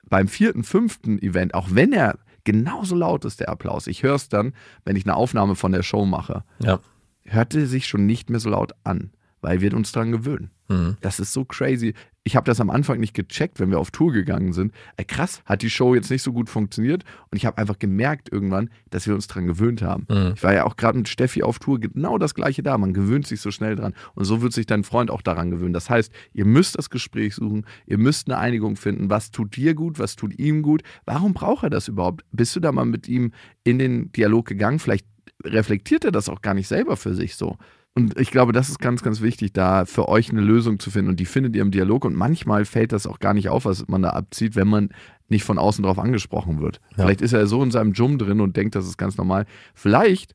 Speaker 4: beim vierten, fünften Event, auch wenn er genauso laut ist, der Applaus, ich höre es dann, wenn ich eine Aufnahme von der Show mache,
Speaker 5: Ja.
Speaker 4: hörte sich schon nicht mehr so laut an, weil wir uns daran gewöhnen.
Speaker 5: Mhm.
Speaker 4: Das ist so crazy. Ich habe das am Anfang nicht gecheckt, wenn wir auf Tour gegangen sind. Ey, krass, hat die Show jetzt nicht so gut funktioniert und ich habe einfach gemerkt irgendwann, dass wir uns daran gewöhnt haben.
Speaker 5: Mhm.
Speaker 4: Ich war ja auch gerade mit Steffi auf Tour, genau das gleiche da. Man gewöhnt sich so schnell dran und so wird sich dein Freund auch daran gewöhnen. Das heißt, ihr müsst das Gespräch suchen, ihr müsst eine Einigung finden. Was tut dir gut, was tut ihm gut? Warum braucht er das überhaupt? Bist du da mal mit ihm in den Dialog gegangen? Vielleicht reflektiert er das auch gar nicht selber für sich so. Und ich glaube, das ist ganz, ganz wichtig, da für euch eine Lösung zu finden. Und die findet ihr im Dialog. Und manchmal fällt das auch gar nicht auf, was man da abzieht, wenn man nicht von außen drauf angesprochen wird.
Speaker 5: Ja.
Speaker 4: Vielleicht ist er so in seinem Jum drin und denkt, das ist ganz normal. Vielleicht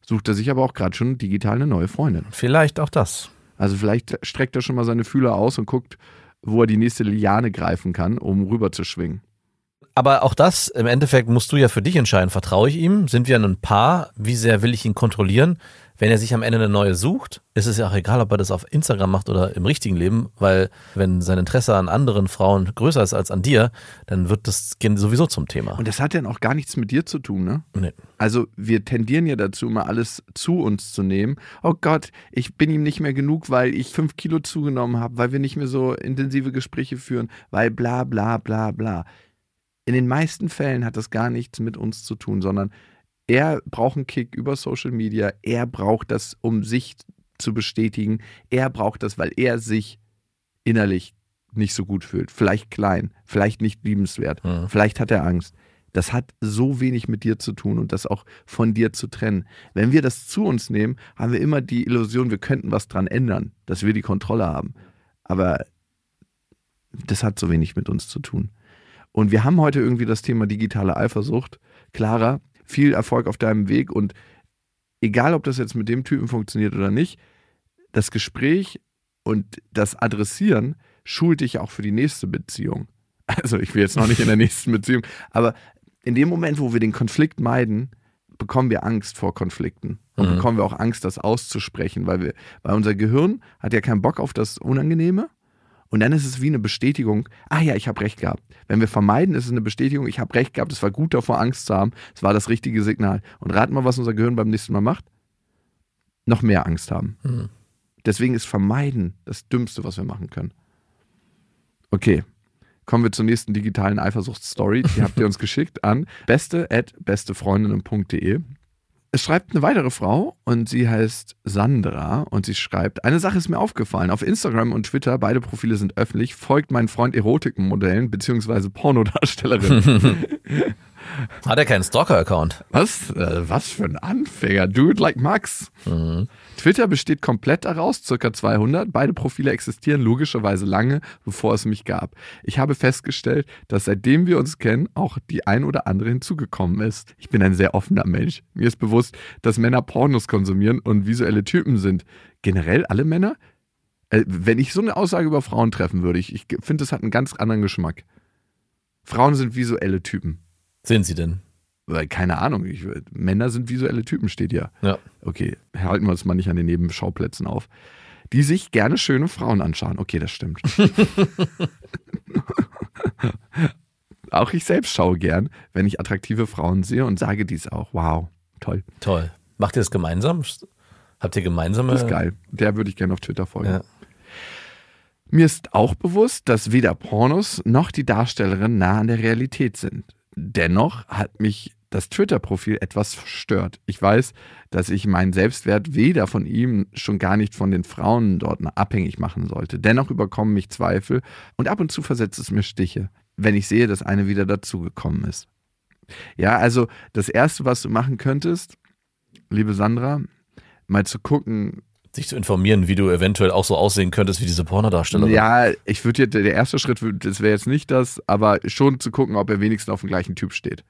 Speaker 4: sucht er sich aber auch gerade schon digital eine neue Freundin.
Speaker 5: Vielleicht auch das.
Speaker 4: Also vielleicht streckt er schon mal seine Fühler aus und guckt, wo er die nächste Liane greifen kann, um rüber zu schwingen.
Speaker 5: Aber auch das, im Endeffekt musst du ja für dich entscheiden. Vertraue ich ihm? Sind wir ein Paar? Wie sehr will ich ihn kontrollieren? Wenn er sich am Ende eine neue sucht, ist es ja auch egal, ob er das auf Instagram macht oder im richtigen Leben, weil wenn sein Interesse an anderen Frauen größer ist als an dir, dann wird das sowieso zum Thema.
Speaker 4: Und das hat ja auch gar nichts mit dir zu tun, ne?
Speaker 5: Nee.
Speaker 4: Also wir tendieren ja dazu, mal alles zu uns zu nehmen. Oh Gott, ich bin ihm nicht mehr genug, weil ich fünf Kilo zugenommen habe, weil wir nicht mehr so intensive Gespräche führen, weil bla bla bla bla. In den meisten Fällen hat das gar nichts mit uns zu tun, sondern er braucht einen Kick über Social Media. Er braucht das, um sich zu bestätigen. Er braucht das, weil er sich innerlich nicht so gut fühlt. Vielleicht klein, vielleicht nicht liebenswert,
Speaker 5: Mhm.
Speaker 4: vielleicht hat er Angst. Das hat so wenig mit dir zu tun und das auch von dir zu trennen. Wenn wir das zu uns nehmen, haben wir immer die Illusion, wir könnten was dran ändern, dass wir die Kontrolle haben. Aber das hat so wenig mit uns zu tun. Und wir haben heute irgendwie das Thema digitale Eifersucht. Clara, viel Erfolg auf deinem Weg und egal, ob das jetzt mit dem Typen funktioniert oder nicht, das Gespräch und das Adressieren schult dich auch für die nächste Beziehung. Also ich will jetzt noch nicht in der nächsten Beziehung, aber in dem Moment, wo wir den Konflikt meiden, bekommen wir Angst vor Konflikten und
Speaker 5: Mhm.
Speaker 4: bekommen wir auch Angst, das auszusprechen, weil wir, weil unser Gehirn hat ja keinen Bock auf das Unangenehme. Und dann ist es wie eine Bestätigung, ah ja, ich habe recht gehabt. Wenn wir vermeiden, ist es eine Bestätigung, ich habe recht gehabt, es war gut davor, Angst zu haben, es war das richtige Signal. Und raten mal, was unser Gehirn beim nächsten Mal macht? Noch mehr Angst haben.
Speaker 5: Mhm.
Speaker 4: Deswegen ist Vermeiden das Dümmste, was wir machen können. Okay, kommen wir zur nächsten digitalen Eifersuchtsstory. Die habt ihr uns geschickt an beste at bestefreundinnen.de. Es schreibt eine weitere Frau und sie heißt Sandra und sie schreibt, eine Sache ist mir aufgefallen. Auf Instagram und Twitter, beide Profile sind öffentlich, folgt mein Freund Erotikmodellen bzw. Pornodarstellerinnen.
Speaker 5: Hat er keinen Stalker-Account?
Speaker 4: Was? Äh, was für ein Anfänger. It like Max. Twitter besteht komplett daraus, circa 200. Beide Profile existieren logischerweise lange, bevor es mich gab. Ich habe festgestellt, dass seitdem wir uns kennen, auch die ein oder andere hinzugekommen ist. Ich bin ein sehr offener Mensch. Mir ist bewusst, dass Männer Pornos konsumieren und visuelle Typen sind. Generell alle Männer? Äh, wenn ich so eine Aussage über Frauen treffen würde, ich, ich finde, das hat einen ganz anderen Geschmack. Frauen sind visuelle Typen.
Speaker 5: Sind sie denn?
Speaker 4: Weil, keine Ahnung, ich, Männer sind visuelle Typen, steht ja.
Speaker 5: Ja.
Speaker 4: Okay, halten wir uns mal nicht an den Nebenschauplätzen auf. Die sich gerne schöne Frauen anschauen. Okay, das stimmt. auch ich selbst schaue gern, wenn ich attraktive Frauen sehe und sage dies auch. Wow, toll.
Speaker 5: Toll. Macht ihr das gemeinsam? Habt ihr gemeinsame.
Speaker 4: Das ist geil. Der würde ich gerne auf Twitter folgen.
Speaker 5: Ja.
Speaker 4: Mir ist auch bewusst, dass weder Pornos noch die Darstellerin nah an der Realität sind. Dennoch hat mich das Twitter-Profil etwas verstört. Ich weiß, dass ich meinen Selbstwert weder von ihm, schon gar nicht von den Frauen dort abhängig machen sollte. Dennoch überkommen mich Zweifel und ab und zu versetzt es mir Stiche, wenn ich sehe, dass eine wieder dazugekommen ist. Ja, also das Erste, was du machen könntest, liebe Sandra, mal zu gucken,
Speaker 5: Sich zu informieren, wie du eventuell auch so aussehen könntest wie diese Pornodarstellerin.
Speaker 4: Ja, ich würde jetzt, der erste Schritt, das wäre jetzt nicht das, aber schon zu gucken, ob er wenigstens auf dem gleichen Typ steht.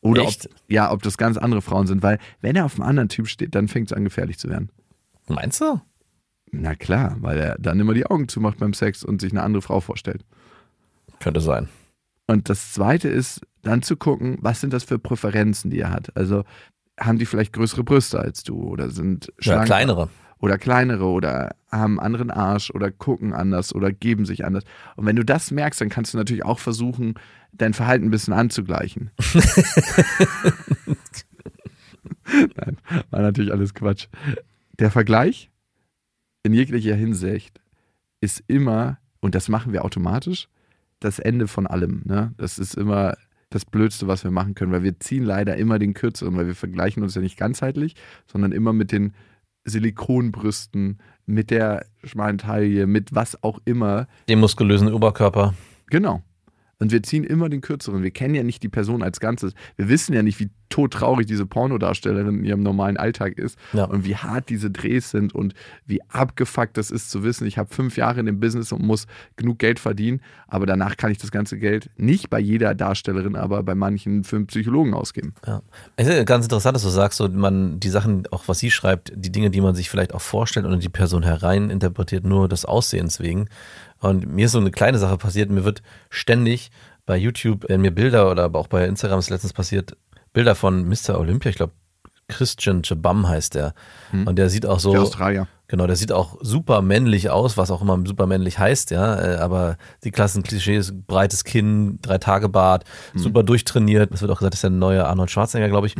Speaker 4: Oder
Speaker 5: Echt?
Speaker 4: Ob, ja, ob das ganz andere Frauen sind, weil wenn er auf einem anderen Typ steht, dann fängt es an gefährlich zu werden.
Speaker 5: Meinst du?
Speaker 4: Na klar, weil er dann immer die Augen zumacht beim Sex und sich eine andere Frau vorstellt.
Speaker 5: Könnte sein.
Speaker 4: Und das zweite ist, dann zu gucken, was sind das für Präferenzen, die er hat. Also haben die vielleicht größere Brüste als du oder sind
Speaker 5: Ja,
Speaker 4: schlanker
Speaker 5: kleinere.
Speaker 4: Oder kleinere oder haben einen anderen Arsch oder gucken anders oder geben sich anders. Und wenn du das merkst, dann kannst du natürlich auch versuchen, dein Verhalten ein bisschen anzugleichen. Nein, war natürlich alles Quatsch. Der Vergleich in jeglicher Hinsicht ist immer, und das machen wir automatisch, das Ende von allem. Ne? Das ist immer das Blödste, was wir machen können, weil wir ziehen leider immer den Kürzeren, weil wir vergleichen uns ja nicht ganzheitlich, sondern immer mit den Silikonbrüsten, mit der schmalen Taille, mit was auch immer.
Speaker 5: Den muskulösen Oberkörper.
Speaker 4: Genau. Und wir ziehen immer den Kürzeren. Wir kennen ja nicht die Person als Ganzes. Wir wissen ja nicht, wie todtraurig diese Pornodarstellerin in ihrem normalen Alltag ist
Speaker 5: Ja.
Speaker 4: und wie hart diese Drehs sind und wie abgefuckt das ist zu wissen, ich habe fünf Jahre in dem Business und muss genug Geld verdienen, aber danach kann ich das ganze Geld nicht bei jeder Darstellerin, aber bei manchen für einen Psychologen ausgeben.
Speaker 5: Ja. Es ist ganz interessant, dass du sagst, so man die Sachen, auch was sie schreibt, die Dinge, die man sich vielleicht auch vorstellt und in die Person herein interpretiert, nur des Aussehens wegen. Und mir ist so eine kleine Sache passiert, mir wird ständig bei YouTube, wenn mir Bilder oder aber auch bei Instagram ist letztens passiert, Bilder von Mr. Olympia, ich glaube Christian Chabam heißt der. Und der sieht auch so.
Speaker 4: Der Australier.
Speaker 5: Genau, der sieht auch super männlich aus, was auch immer super männlich heißt, ja. äh, Aber die klassen Klischees, breites Kinn, drei Tage Bart, super durchtrainiert. Es wird auch gesagt, das ist der neue Arnold Schwarzenegger, glaube ich.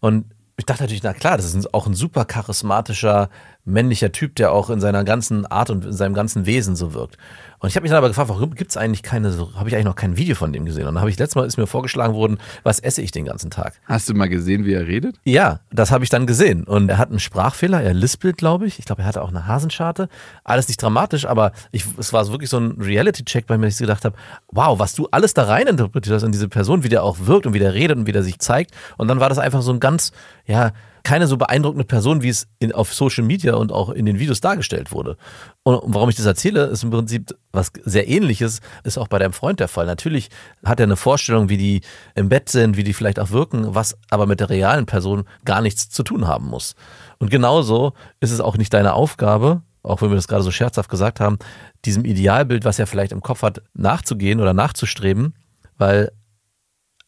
Speaker 5: Und ich dachte natürlich, na klar, das ist auch ein super charismatischer, männlicher Typ, der auch in seiner ganzen Art und in seinem ganzen Wesen so wirkt. Und ich habe mich dann aber gefragt, warum gibt es eigentlich keine, habe ich eigentlich noch kein Video von dem gesehen? Und dann habe ich letztes Mal ist mir vorgeschlagen worden, was esse ich den ganzen Tag?
Speaker 4: Hast du mal gesehen, wie er redet?
Speaker 5: Ja, das habe ich dann gesehen. Und er hat einen Sprachfehler, er lispelt, glaube ich. Ich glaube, er hatte auch eine Hasenscharte. Alles nicht dramatisch, aber ich, es war wirklich so ein Reality-Check bei mir, dass ich gedacht habe, wow, was du alles da rein interpretiert hast in diese Person, wie der auch wirkt und wie der redet und wie der sich zeigt. Und dann war das einfach so ein ganz, ja, keine so beeindruckende Person, wie es in, auf Social Media und auch in den Videos dargestellt wurde. Und warum ich das erzähle, ist im Prinzip was sehr ähnliches, ist auch bei deinem Freund der Fall. Natürlich hat er eine Vorstellung, wie die im Bett sind, wie die vielleicht auch wirken, was aber mit der realen Person gar nichts zu tun haben muss. Und genauso ist es auch nicht deine Aufgabe, auch wenn wir das gerade so scherzhaft gesagt haben, diesem Idealbild, was er vielleicht im Kopf hat, nachzugehen oder nachzustreben, weil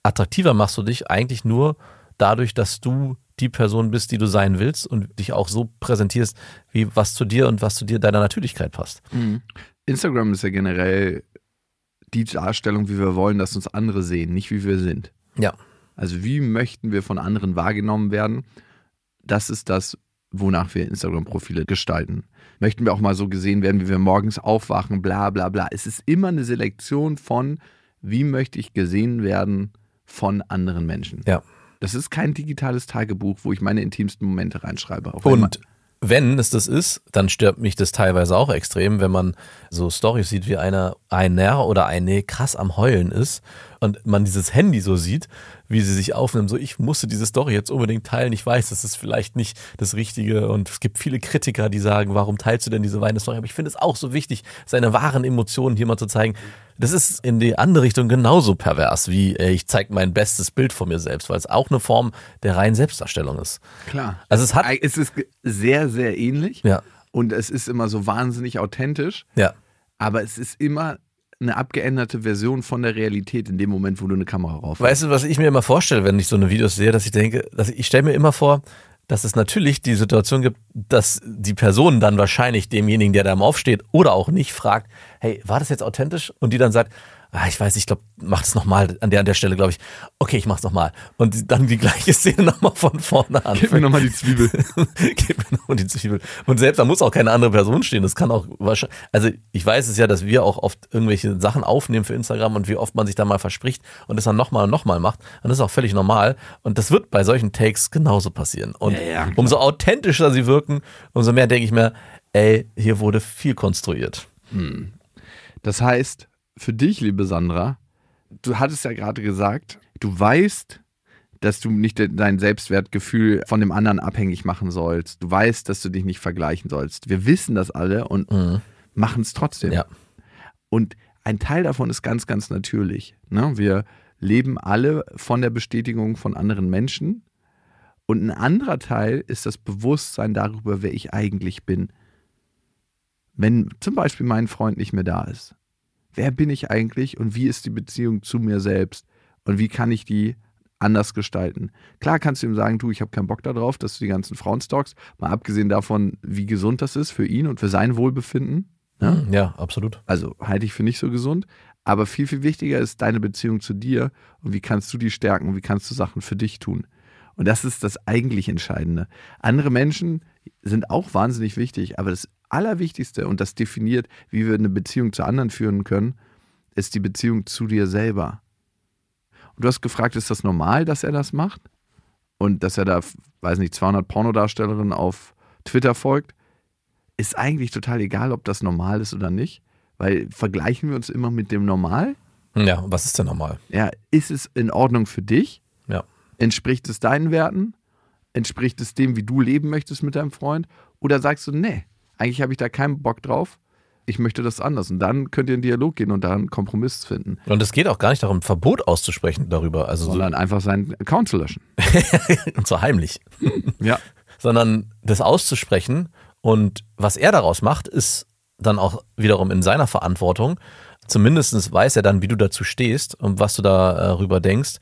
Speaker 5: attraktiver machst du dich eigentlich nur dadurch, dass du die Person bist, die du sein willst und dich auch so präsentierst, wie was zu dir und was zu dir deiner Natürlichkeit passt.
Speaker 4: Instagram ist ja generell die Darstellung, wie wir wollen, dass uns andere sehen, nicht wie wir sind.
Speaker 5: Ja.
Speaker 4: Also wie möchten wir von anderen wahrgenommen werden? Das ist das, wonach wir Instagram-Profile gestalten. Möchten wir auch mal so gesehen werden, wie wir morgens aufwachen, bla bla bla. Es ist immer eine Selektion von, wie möchte ich gesehen werden von anderen Menschen.
Speaker 5: Ja.
Speaker 4: Das ist kein digitales Tagebuch, wo ich meine intimsten Momente reinschreibe.
Speaker 5: Und wenn es das ist, dann stört mich das teilweise auch extrem, wenn man so Storys sieht, wie einer, einer oder eine krass am Heulen ist und man dieses Handy so sieht, wie sie sich aufnehmen, so ich musste diese Story jetzt unbedingt teilen, ich weiß, das ist vielleicht nicht das Richtige und es gibt viele Kritiker, die sagen, warum teilst du denn diese weine Story? Aber ich finde es auch so wichtig, seine wahren Emotionen hier mal zu zeigen. Das ist in die andere Richtung genauso pervers, wie äh, ich zeige mein bestes Bild von mir selbst, weil es auch eine Form der reinen Selbstdarstellung ist.
Speaker 4: Klar.
Speaker 5: Also es hat-
Speaker 4: es ist sehr, sehr ähnlich.
Speaker 5: Ja.
Speaker 4: Und es ist immer so wahnsinnig authentisch.
Speaker 5: Ja.
Speaker 4: Aber es ist immer eine abgeänderte Version von der Realität in dem Moment, wo du eine Kamera rauf
Speaker 5: Weißt du, was ich mir immer vorstelle, wenn ich so eine Videos sehe, dass ich denke, dass ich, ich stelle mir immer vor, dass es natürlich die Situation gibt, dass die Person dann wahrscheinlich demjenigen, der da im Aufsteht oder auch nicht, fragt, hey, war das jetzt authentisch? Und die dann sagt, ah, ich weiß, ich glaube, mach das nochmal an der, an der Stelle, glaube ich. Okay, ich mach's nochmal. Und dann die gleiche Szene nochmal von vorne an.
Speaker 4: Gib mir nochmal die Zwiebel.
Speaker 5: Gib mir nochmal die Zwiebel. Und selbst da muss auch keine andere Person stehen. Das kann auch wahrscheinlich. Also ich weiß es ja, dass wir auch oft irgendwelche Sachen aufnehmen für Instagram und wie oft man sich da mal verspricht und das dann nochmal und nochmal macht. Und das ist auch völlig normal. Und das wird bei solchen Takes genauso passieren. Und
Speaker 4: Ja, ja,
Speaker 5: umso authentischer sie wirken, umso mehr denke ich mir, ey, hier wurde viel konstruiert.
Speaker 4: Das heißt, für dich, liebe Sandra, du hattest ja gerade gesagt, du weißt, dass du nicht de- dein Selbstwertgefühl von dem anderen abhängig machen sollst. Du weißt, dass du dich nicht vergleichen sollst. Wir wissen das alle und machen es trotzdem.
Speaker 5: Ja.
Speaker 4: Und ein Teil davon ist ganz, ganz natürlich. Ne? Wir leben alle von der Bestätigung von anderen Menschen. Und ein anderer Teil ist das Bewusstsein darüber, wer ich eigentlich bin. Wenn zum Beispiel mein Freund nicht mehr da ist, wer bin ich eigentlich und wie ist die Beziehung zu mir selbst und wie kann ich die anders gestalten? Klar kannst du ihm sagen, du, ich habe keinen Bock darauf, dass du die ganzen Frauen stalkst, mal abgesehen davon, wie gesund das ist für ihn und für sein Wohlbefinden. Ne?
Speaker 5: Ja, absolut.
Speaker 4: Also halte ich für nicht so gesund. Aber viel, viel wichtiger ist deine Beziehung zu dir und wie kannst du die stärken und wie kannst du Sachen für dich tun. Und das ist das eigentlich Entscheidende. Andere Menschen sind auch wahnsinnig wichtig, aber das Allerwichtigste und das definiert, wie wir eine Beziehung zu anderen führen können, ist die Beziehung zu dir selber. Und du hast gefragt, ist das normal, dass er das macht? Und dass er da, weiß nicht, 200 Pornodarstellerinnen auf Twitter folgt? Ist eigentlich total egal, ob das normal ist oder nicht, weil vergleichen wir uns immer mit dem Normal?
Speaker 5: Ja, was ist denn normal?
Speaker 4: Ja, ist es in Ordnung für dich?
Speaker 5: Ja.
Speaker 4: Entspricht es deinen Werten? Entspricht es dem, wie du leben möchtest mit deinem Freund? Oder sagst du, nee, eigentlich habe ich da keinen Bock drauf. Ich möchte das anders. Und dann könnt ihr in Dialog gehen und da einen Kompromiss finden.
Speaker 5: Und es geht auch gar nicht darum, ein Verbot auszusprechen darüber. Also so,
Speaker 4: Sondern einfach seinen Account zu löschen.
Speaker 5: und zwar heimlich.
Speaker 4: Ja.
Speaker 5: sondern das auszusprechen und was er daraus macht, ist dann auch wiederum in seiner Verantwortung. zumindest weiß er dann, wie du dazu stehst und was du darüber äh, denkst.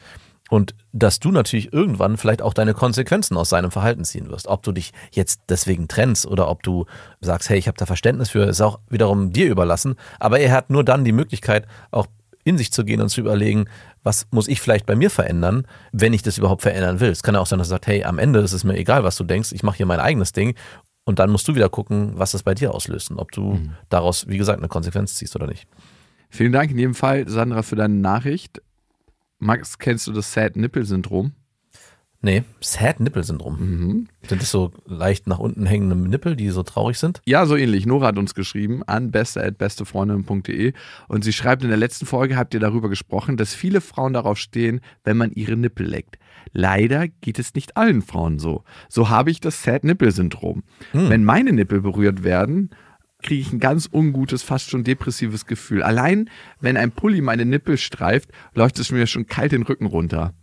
Speaker 5: Und dass du natürlich irgendwann vielleicht auch deine Konsequenzen aus seinem Verhalten ziehen wirst. Ob du dich jetzt deswegen trennst oder ob du sagst, hey, ich habe da Verständnis für, ist auch wiederum dir überlassen. Aber er hat nur dann die Möglichkeit, auch in sich zu gehen und zu überlegen, was muss ich vielleicht bei mir verändern, wenn ich das überhaupt verändern will. Es kann ja auch sein, dass er sagt, hey, am Ende ist es mir egal, was du denkst, ich mache hier mein eigenes Ding. Und dann musst du wieder gucken, was das bei dir auslöst und ob du mhm. daraus, wie gesagt, eine Konsequenz ziehst oder nicht.
Speaker 4: Vielen Dank in jedem Fall, Sandra, für deine Nachricht. Max, kennst du das Sad-Nipple-Syndrom?
Speaker 5: Nee, Sad-Nippel-Syndrom. Mhm. Sind das so leicht nach unten hängende Nippel, die so traurig sind?
Speaker 4: Ja, so ähnlich. Nora hat uns geschrieben an beste.bestefreundin.de und sie schreibt, in der letzten Folge habt ihr darüber gesprochen, dass viele Frauen darauf stehen, wenn man ihre Nippel leckt. Leider geht es nicht allen Frauen so. So habe ich das Sad-Nippel-Syndrom. Hm. Wenn meine Nippel berührt werden, kriege ich ein ganz ungutes, fast schon depressives Gefühl. Allein, wenn ein Pulli meine Nippel streift, läuft es mir schon kalt den Rücken runter.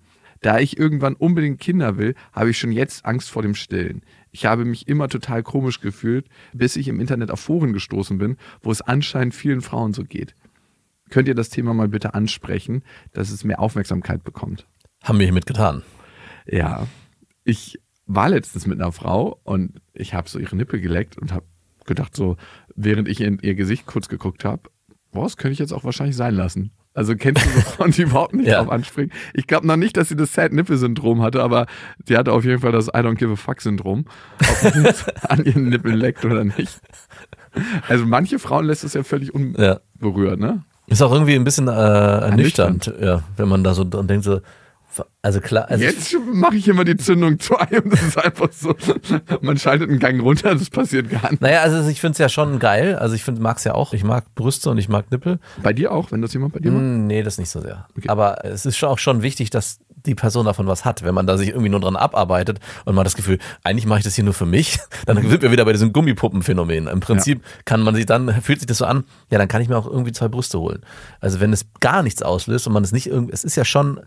Speaker 4: Da ich irgendwann unbedingt Kinder will, habe ich schon jetzt Angst vor dem Stillen. Ich habe mich immer total komisch gefühlt, bis ich im Internet auf Foren gestoßen bin, wo es anscheinend vielen Frauen so geht. Könnt ihr das Thema mal bitte ansprechen, dass es mehr Aufmerksamkeit bekommt?
Speaker 5: Haben wir hiermit getan.
Speaker 4: Ja, ich war letztens mit einer Frau und ich habe so ihre Nippel geleckt und habe gedacht, so, während ich in ihr Gesicht kurz geguckt habe, boah, das könnte ich jetzt auch wahrscheinlich sein lassen. Also kennst du so Frauen, die überhaupt nicht ja. drauf anspringen? Ich glaube noch nicht, dass sie das Sad-Nipple-Syndrom hatte, aber sie hatte auf jeden Fall das I don't give a fuck-Syndrom. Ob man an ihren Nippeln leckt oder nicht. Also manche Frauen lässt es ja völlig unberührt, ne?
Speaker 5: Ist auch irgendwie ein bisschen äh, ernüchternd, ja, wenn man da so dran denkt, so, also klar. Also
Speaker 4: Jetzt mache ich immer die Zündung 2 und das ist einfach so. Man schaltet einen Gang runter, das passiert gar nicht.
Speaker 5: Naja, also ich finde es ja schon geil. Also ich finde, mag es ja auch. Ich mag Brüste und ich mag Nippel.
Speaker 4: Bei dir auch, wenn das jemand bei dir macht?
Speaker 5: Mm, nee, das nicht so sehr. Okay. Aber es ist auch schon wichtig, dass die Person davon was hat. Wenn man da sich irgendwie nur dran abarbeitet und man hat das Gefühl, eigentlich mache ich das hier nur für mich, dann sind wir wieder bei diesem Gummipuppenphänomen. Im Prinzip ja. kann man sich dann, fühlt sich das so an, ja, dann kann ich mir auch irgendwie zwei Brüste holen. Also wenn es gar nichts auslöst und man es nicht irgendwie, es ist ja schon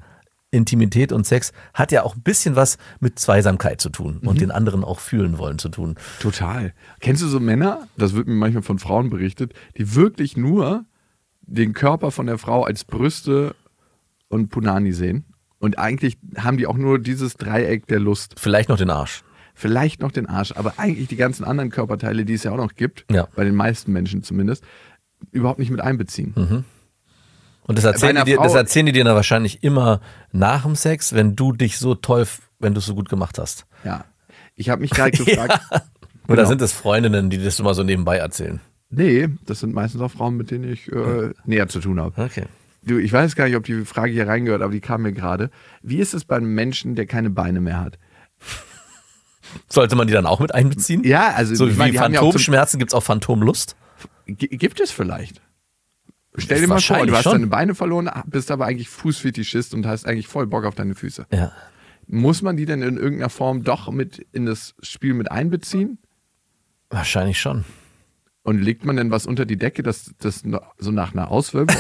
Speaker 5: Intimität und Sex hat ja auch ein bisschen was mit Zweisamkeit zu tun und mhm. den anderen auch fühlen wollen zu tun.
Speaker 4: Total. Kennst du so Männer, das wird mir manchmal von Frauen berichtet, die wirklich nur den Körper von der Frau als Brüste und Punani sehen? Und eigentlich haben die auch nur dieses Dreieck der Lust.
Speaker 5: Vielleicht noch den Arsch.
Speaker 4: Vielleicht noch den Arsch, aber eigentlich die ganzen anderen Körperteile, die es ja auch noch gibt, ja. bei den meisten Menschen zumindest, überhaupt nicht mit einbeziehen. Mhm.
Speaker 5: Und das erzählen, die dir, das erzählen die dir dann wahrscheinlich immer nach dem Sex, wenn du dich so toll, wenn du es so gut gemacht hast.
Speaker 4: Ja. Ich habe mich gerade gefragt. ja.
Speaker 5: Oder genau. sind es Freundinnen, die das immer so nebenbei erzählen?
Speaker 4: Nee, das sind meistens auch Frauen, mit denen ich äh, näher zu tun habe.
Speaker 5: Okay.
Speaker 4: Du, ich weiß gar nicht, ob die Frage hier reingehört, aber die kam mir gerade. Wie ist es bei einem Menschen, der keine Beine mehr hat?
Speaker 5: Sollte man die dann auch mit einbeziehen?
Speaker 4: Ja, also
Speaker 5: so wie Phantomschmerzen ja gibt es auch Phantomlust?
Speaker 4: Gibt es vielleicht. Stell dir mal vor, du hast schon. deine Beine verloren, bist aber eigentlich Fußfetischist und hast eigentlich voll Bock auf deine Füße.
Speaker 5: Ja.
Speaker 4: Muss man die denn in irgendeiner Form doch mit in das Spiel mit einbeziehen?
Speaker 5: Wahrscheinlich schon.
Speaker 4: Und legt man denn was unter die Decke, dass das so nach einer Auswölbung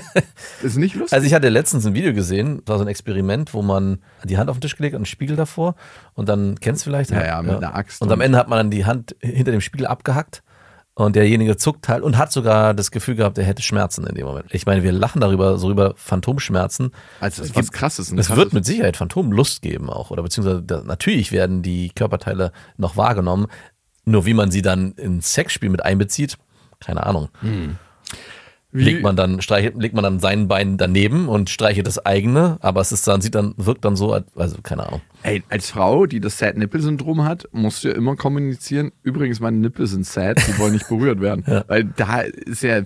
Speaker 4: ist nicht lustig?
Speaker 5: Also ich hatte letztens ein Video gesehen, das war so ein Experiment, wo man die Hand auf den Tisch gelegt und einen Spiegel davor und dann kennst du vielleicht
Speaker 4: ja, ja, mit ja. einer Axt
Speaker 5: und am Ende hat man dann die Hand hinter dem Spiegel abgehackt und derjenige zuckt halt und hat sogar das Gefühl gehabt, er hätte Schmerzen in dem Moment. Ich meine, wir lachen darüber, so über Phantomschmerzen.
Speaker 4: Also es was krasses.
Speaker 5: Es wird mit Sicherheit Phantomlust geben auch. Oder beziehungsweise natürlich werden die Körperteile noch wahrgenommen. Nur wie man sie dann ins Sexspiel mit einbezieht, keine Ahnung. Hm. Wie? Legt man dann, streichelt, legt man dann sein Bein daneben und streichelt das eigene, aber es ist dann, sieht dann, wirkt dann so, also keine Ahnung.
Speaker 4: Ey, als Frau, die das Sad-Nipple-Syndrom hat, musst du ja immer kommunizieren. Übrigens, meine Nippel sind sad, die wollen nicht berührt werden. ja. Weil da ist ja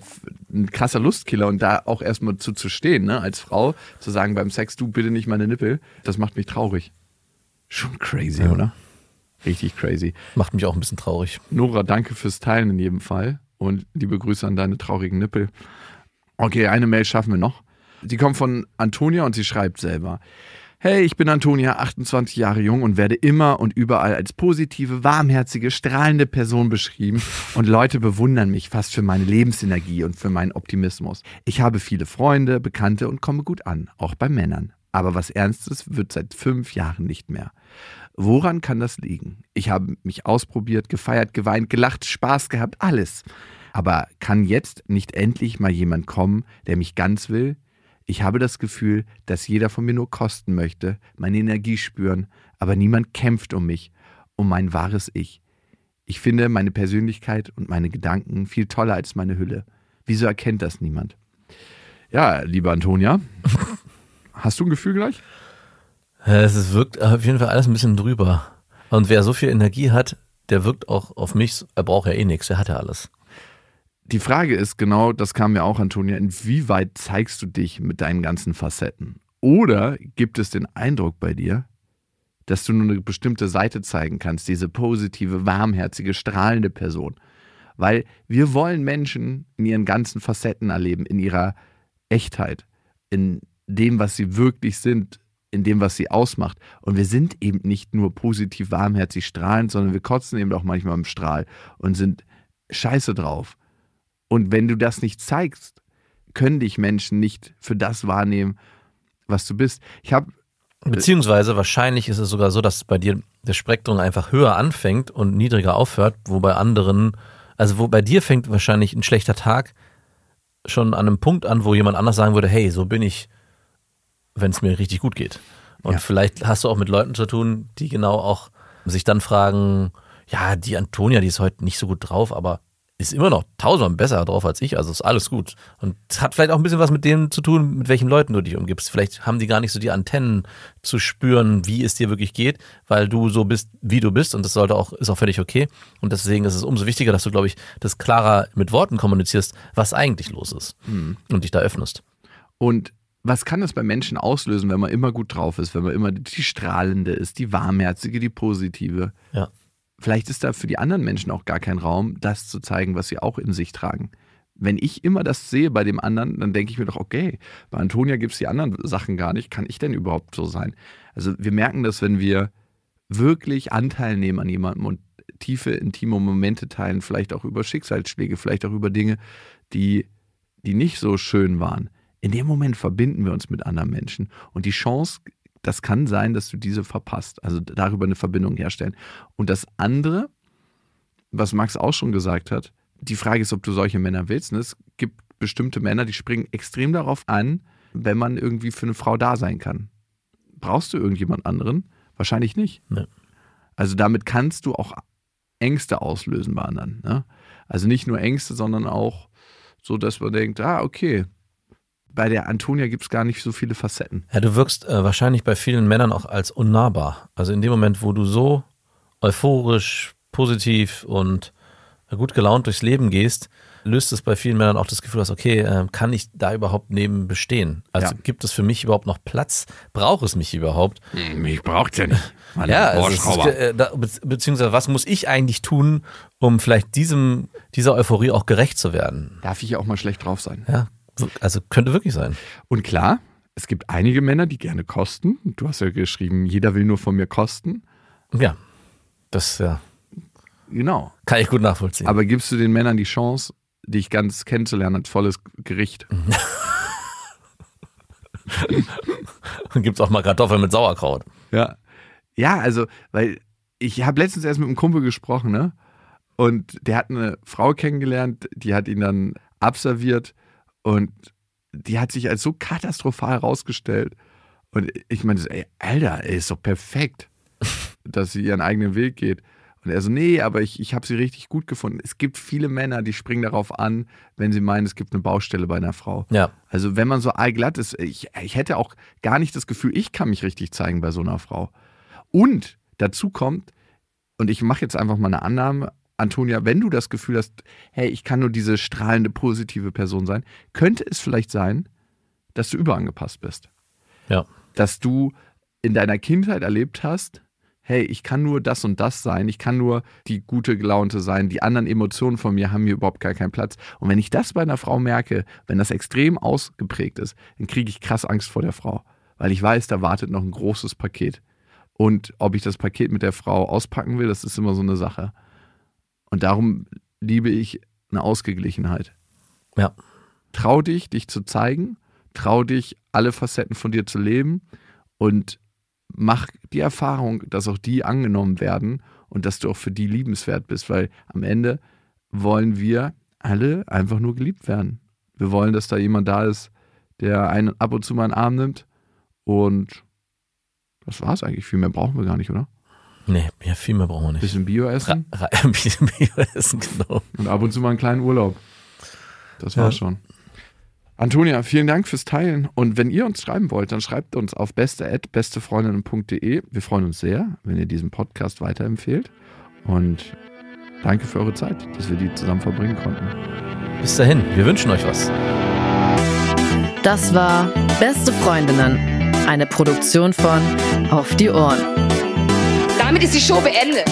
Speaker 4: ein krasser Lustkiller und da auch erstmal zu, zu stehen, ne, als Frau, zu sagen beim Sex, du bitte nicht meine Nippel, das macht mich traurig. Schon crazy, ja. oder? Richtig crazy.
Speaker 5: Macht mich auch ein bisschen traurig.
Speaker 4: Nora, danke fürs Teilen in jedem Fall und liebe Grüße an deine traurigen Nippel. Okay, eine Mail schaffen wir noch. Die kommt von Antonia und sie schreibt selber. Hey, ich bin Antonia, 28 Jahre jung und werde immer und überall als positive, warmherzige, strahlende Person beschrieben und Leute bewundern mich fast für meine Lebensenergie und für meinen Optimismus. Ich habe viele Freunde, Bekannte und komme gut an, auch bei Männern. Aber was Ernstes wird seit fünf Jahren nicht mehr. Woran kann das liegen? Ich habe mich ausprobiert, gefeiert, geweint, gelacht, Spaß gehabt, alles. Aber kann jetzt nicht endlich mal jemand kommen, der mich ganz will? Ich habe das Gefühl, dass jeder von mir nur kosten möchte, meine Energie spüren, aber niemand kämpft um mich, um mein wahres Ich. Ich finde meine Persönlichkeit und meine Gedanken viel toller als meine Hülle. Wieso erkennt das niemand? Ja, liebe Antonia, hast du ein Gefühl gleich?
Speaker 5: Es wirkt auf jeden Fall alles ein bisschen drüber. Und wer so viel Energie hat, der wirkt auch auf mich, er braucht ja eh nichts, er hat ja alles.
Speaker 4: Die Frage ist genau, das kam mir auch, Antonia, inwieweit zeigst du dich mit deinen ganzen Facetten? Oder gibt es den Eindruck bei dir, dass du nur eine bestimmte Seite zeigen kannst, diese positive, warmherzige, strahlende Person? Weil wir wollen Menschen in ihren ganzen Facetten erleben, in ihrer Echtheit, in dem, was sie wirklich sind, in dem, was sie ausmacht. Und wir sind eben nicht nur positiv, warmherzig, strahlend, sondern wir kotzen eben auch manchmal im Strahl und sind scheiße drauf. Und wenn du das nicht zeigst, können dich Menschen nicht für das wahrnehmen, was du bist. Ich habe
Speaker 5: Beziehungsweise wahrscheinlich ist es sogar so, dass bei dir das Spektrum einfach höher anfängt und niedriger aufhört, wo bei anderen, also wo bei dir fängt wahrscheinlich ein schlechter Tag schon an einem Punkt an, wo jemand anders sagen würde, hey, so bin ich, wenn es mir richtig gut geht. Und
Speaker 4: Ja.
Speaker 5: vielleicht hast du auch mit Leuten zu tun, die genau auch sich dann fragen, ja, die Antonia, die ist heute nicht so gut drauf, aber ist immer noch tausendmal besser drauf als ich, also ist alles gut. Und hat vielleicht auch ein bisschen was mit dem zu tun, mit welchen Leuten du dich umgibst. Vielleicht haben die gar nicht so die Antennen zu spüren, wie es dir wirklich geht, weil du so bist, wie du bist und das sollte auch, ist auch völlig okay. Und deswegen ist es umso wichtiger, dass du, glaube ich, das klarer mit Worten kommunizierst, was eigentlich los ist und dich da öffnest.
Speaker 4: Und was kann es bei Menschen auslösen, wenn man immer gut drauf ist, wenn man immer die strahlende ist, die warmherzige, die positive?
Speaker 5: Ja.
Speaker 4: Vielleicht ist da für die anderen Menschen auch gar kein Raum, das zu zeigen, was sie auch in sich tragen. Wenn ich immer das sehe bei dem anderen, dann denke ich mir doch, okay, bei Antonia gibt es die anderen Sachen gar nicht. Kann ich denn überhaupt so sein? Also wir merken das, wenn wir wirklich Anteil nehmen an jemandem und tiefe, intime Momente teilen, vielleicht auch über Schicksalsschläge, vielleicht auch über Dinge, die, die nicht so schön waren. In dem Moment verbinden wir uns mit anderen Menschen. Und die Chance, das kann sein, dass du diese verpasst. Also darüber eine Verbindung herstellen. Und das andere, was Max auch schon gesagt hat, die Frage ist, ob du solche Männer willst. Ne? Es gibt bestimmte Männer, die springen extrem darauf an, wenn man irgendwie für eine Frau da sein kann. Brauchst du irgendjemand anderen? Wahrscheinlich nicht.
Speaker 5: Nee.
Speaker 4: Also damit kannst du auch Ängste auslösen bei anderen. Ne? Also nicht nur Ängste, sondern auch so, dass man denkt, ah, okay, bei der Antonia gibt es gar nicht so viele Facetten.
Speaker 5: Ja, du wirkst äh, wahrscheinlich bei vielen Männern auch als unnahbar. Also in dem Moment, wo du so euphorisch, positiv und äh, gut gelaunt durchs Leben gehst, löst es bei vielen Männern auch das Gefühl aus, okay, äh, kann ich da überhaupt neben bestehen? Also
Speaker 4: Ja.
Speaker 5: gibt es für mich überhaupt noch Platz? Braucht es mich überhaupt?
Speaker 4: Mich braucht ja nicht.
Speaker 5: Ja, also es ist, äh, da, be beziehungsweise was muss ich eigentlich tun, um vielleicht diesem, dieser Euphorie auch gerecht zu werden?
Speaker 4: Darf ich ja auch mal schlecht drauf sein.
Speaker 5: Ja, also könnte wirklich sein.
Speaker 4: Und klar, es gibt einige Männer, die gerne kosten. Du hast ja geschrieben, jeder will nur von mir kosten.
Speaker 5: Ja, das ja,
Speaker 4: Genau.
Speaker 5: kann ich gut nachvollziehen.
Speaker 4: Aber gibst du den Männern die Chance, dich ganz kennenzulernen als volles Gericht?
Speaker 5: Gibt es auch mal Kartoffeln mit Sauerkraut.
Speaker 4: Ja. Ja, also, weil ich habe letztens erst mit einem Kumpel gesprochen, ne? Und der hat eine Frau kennengelernt, die hat ihn dann abserviert und die hat sich als so katastrophal herausgestellt. Und ich meine, ey, Alter, ey, ist doch perfekt, dass sie ihren eigenen Weg geht. Und er so, nee, aber ich, ich habe sie richtig gut gefunden. Es gibt viele Männer, die springen darauf an, wenn sie meinen, es gibt eine Baustelle bei einer Frau.
Speaker 5: Ja,
Speaker 4: Also wenn man so allglatt ist, ich, ich hätte auch gar nicht das Gefühl, ich kann mich richtig zeigen bei so einer Frau. Und dazu kommt, und ich mache jetzt einfach mal eine Annahme, Antonia, wenn du das Gefühl hast, hey, ich kann nur diese strahlende, positive Person sein, könnte es vielleicht sein, dass du überangepasst bist.
Speaker 5: ja.
Speaker 4: Dass du in deiner Kindheit erlebt hast, hey, ich kann nur das und das sein, ich kann nur die gute Gelaunte sein, die anderen Emotionen von mir haben hier überhaupt gar keinen Platz. Und wenn ich das bei einer Frau merke, wenn das extrem ausgeprägt ist, dann kriege ich krass Angst vor der Frau, weil ich weiß, da wartet noch ein großes Paket. Und ob ich das Paket mit der Frau auspacken will, das ist immer so eine Sache. Und darum liebe ich eine Ausgeglichenheit.
Speaker 5: Ja.
Speaker 4: Trau dich, dich zu zeigen, trau dich, alle Facetten von dir zu leben und mach die Erfahrung, dass auch die angenommen werden und dass du auch für die liebenswert bist, weil am Ende wollen wir alle einfach nur geliebt werden. Wir wollen, dass da jemand da ist, der einen ab und zu mal in den Arm nimmt. Und das war's eigentlich. Viel mehr brauchen wir gar nicht, oder?
Speaker 5: Nee, ja, viel mehr brauchen wir nicht.
Speaker 4: Bisschen Bio essen
Speaker 5: Ra- bisschen Bio essen, genau.
Speaker 4: und ab und zu mal einen kleinen Urlaub. Das war's
Speaker 5: Ja.
Speaker 4: schon. Antonia, vielen Dank fürs Teilen. Und wenn ihr uns schreiben wollt, dann schreibt uns auf beste@bestefreundinnen.de. Wir freuen uns sehr, wenn ihr diesen Podcast weiterempfehlt. Und danke für eure Zeit, dass wir die zusammen verbringen konnten.
Speaker 5: Bis dahin, wir wünschen euch was.
Speaker 1: Das war Beste Freundinnen, eine Produktion von Auf die Ohren.
Speaker 3: Damit ist die Show beendet.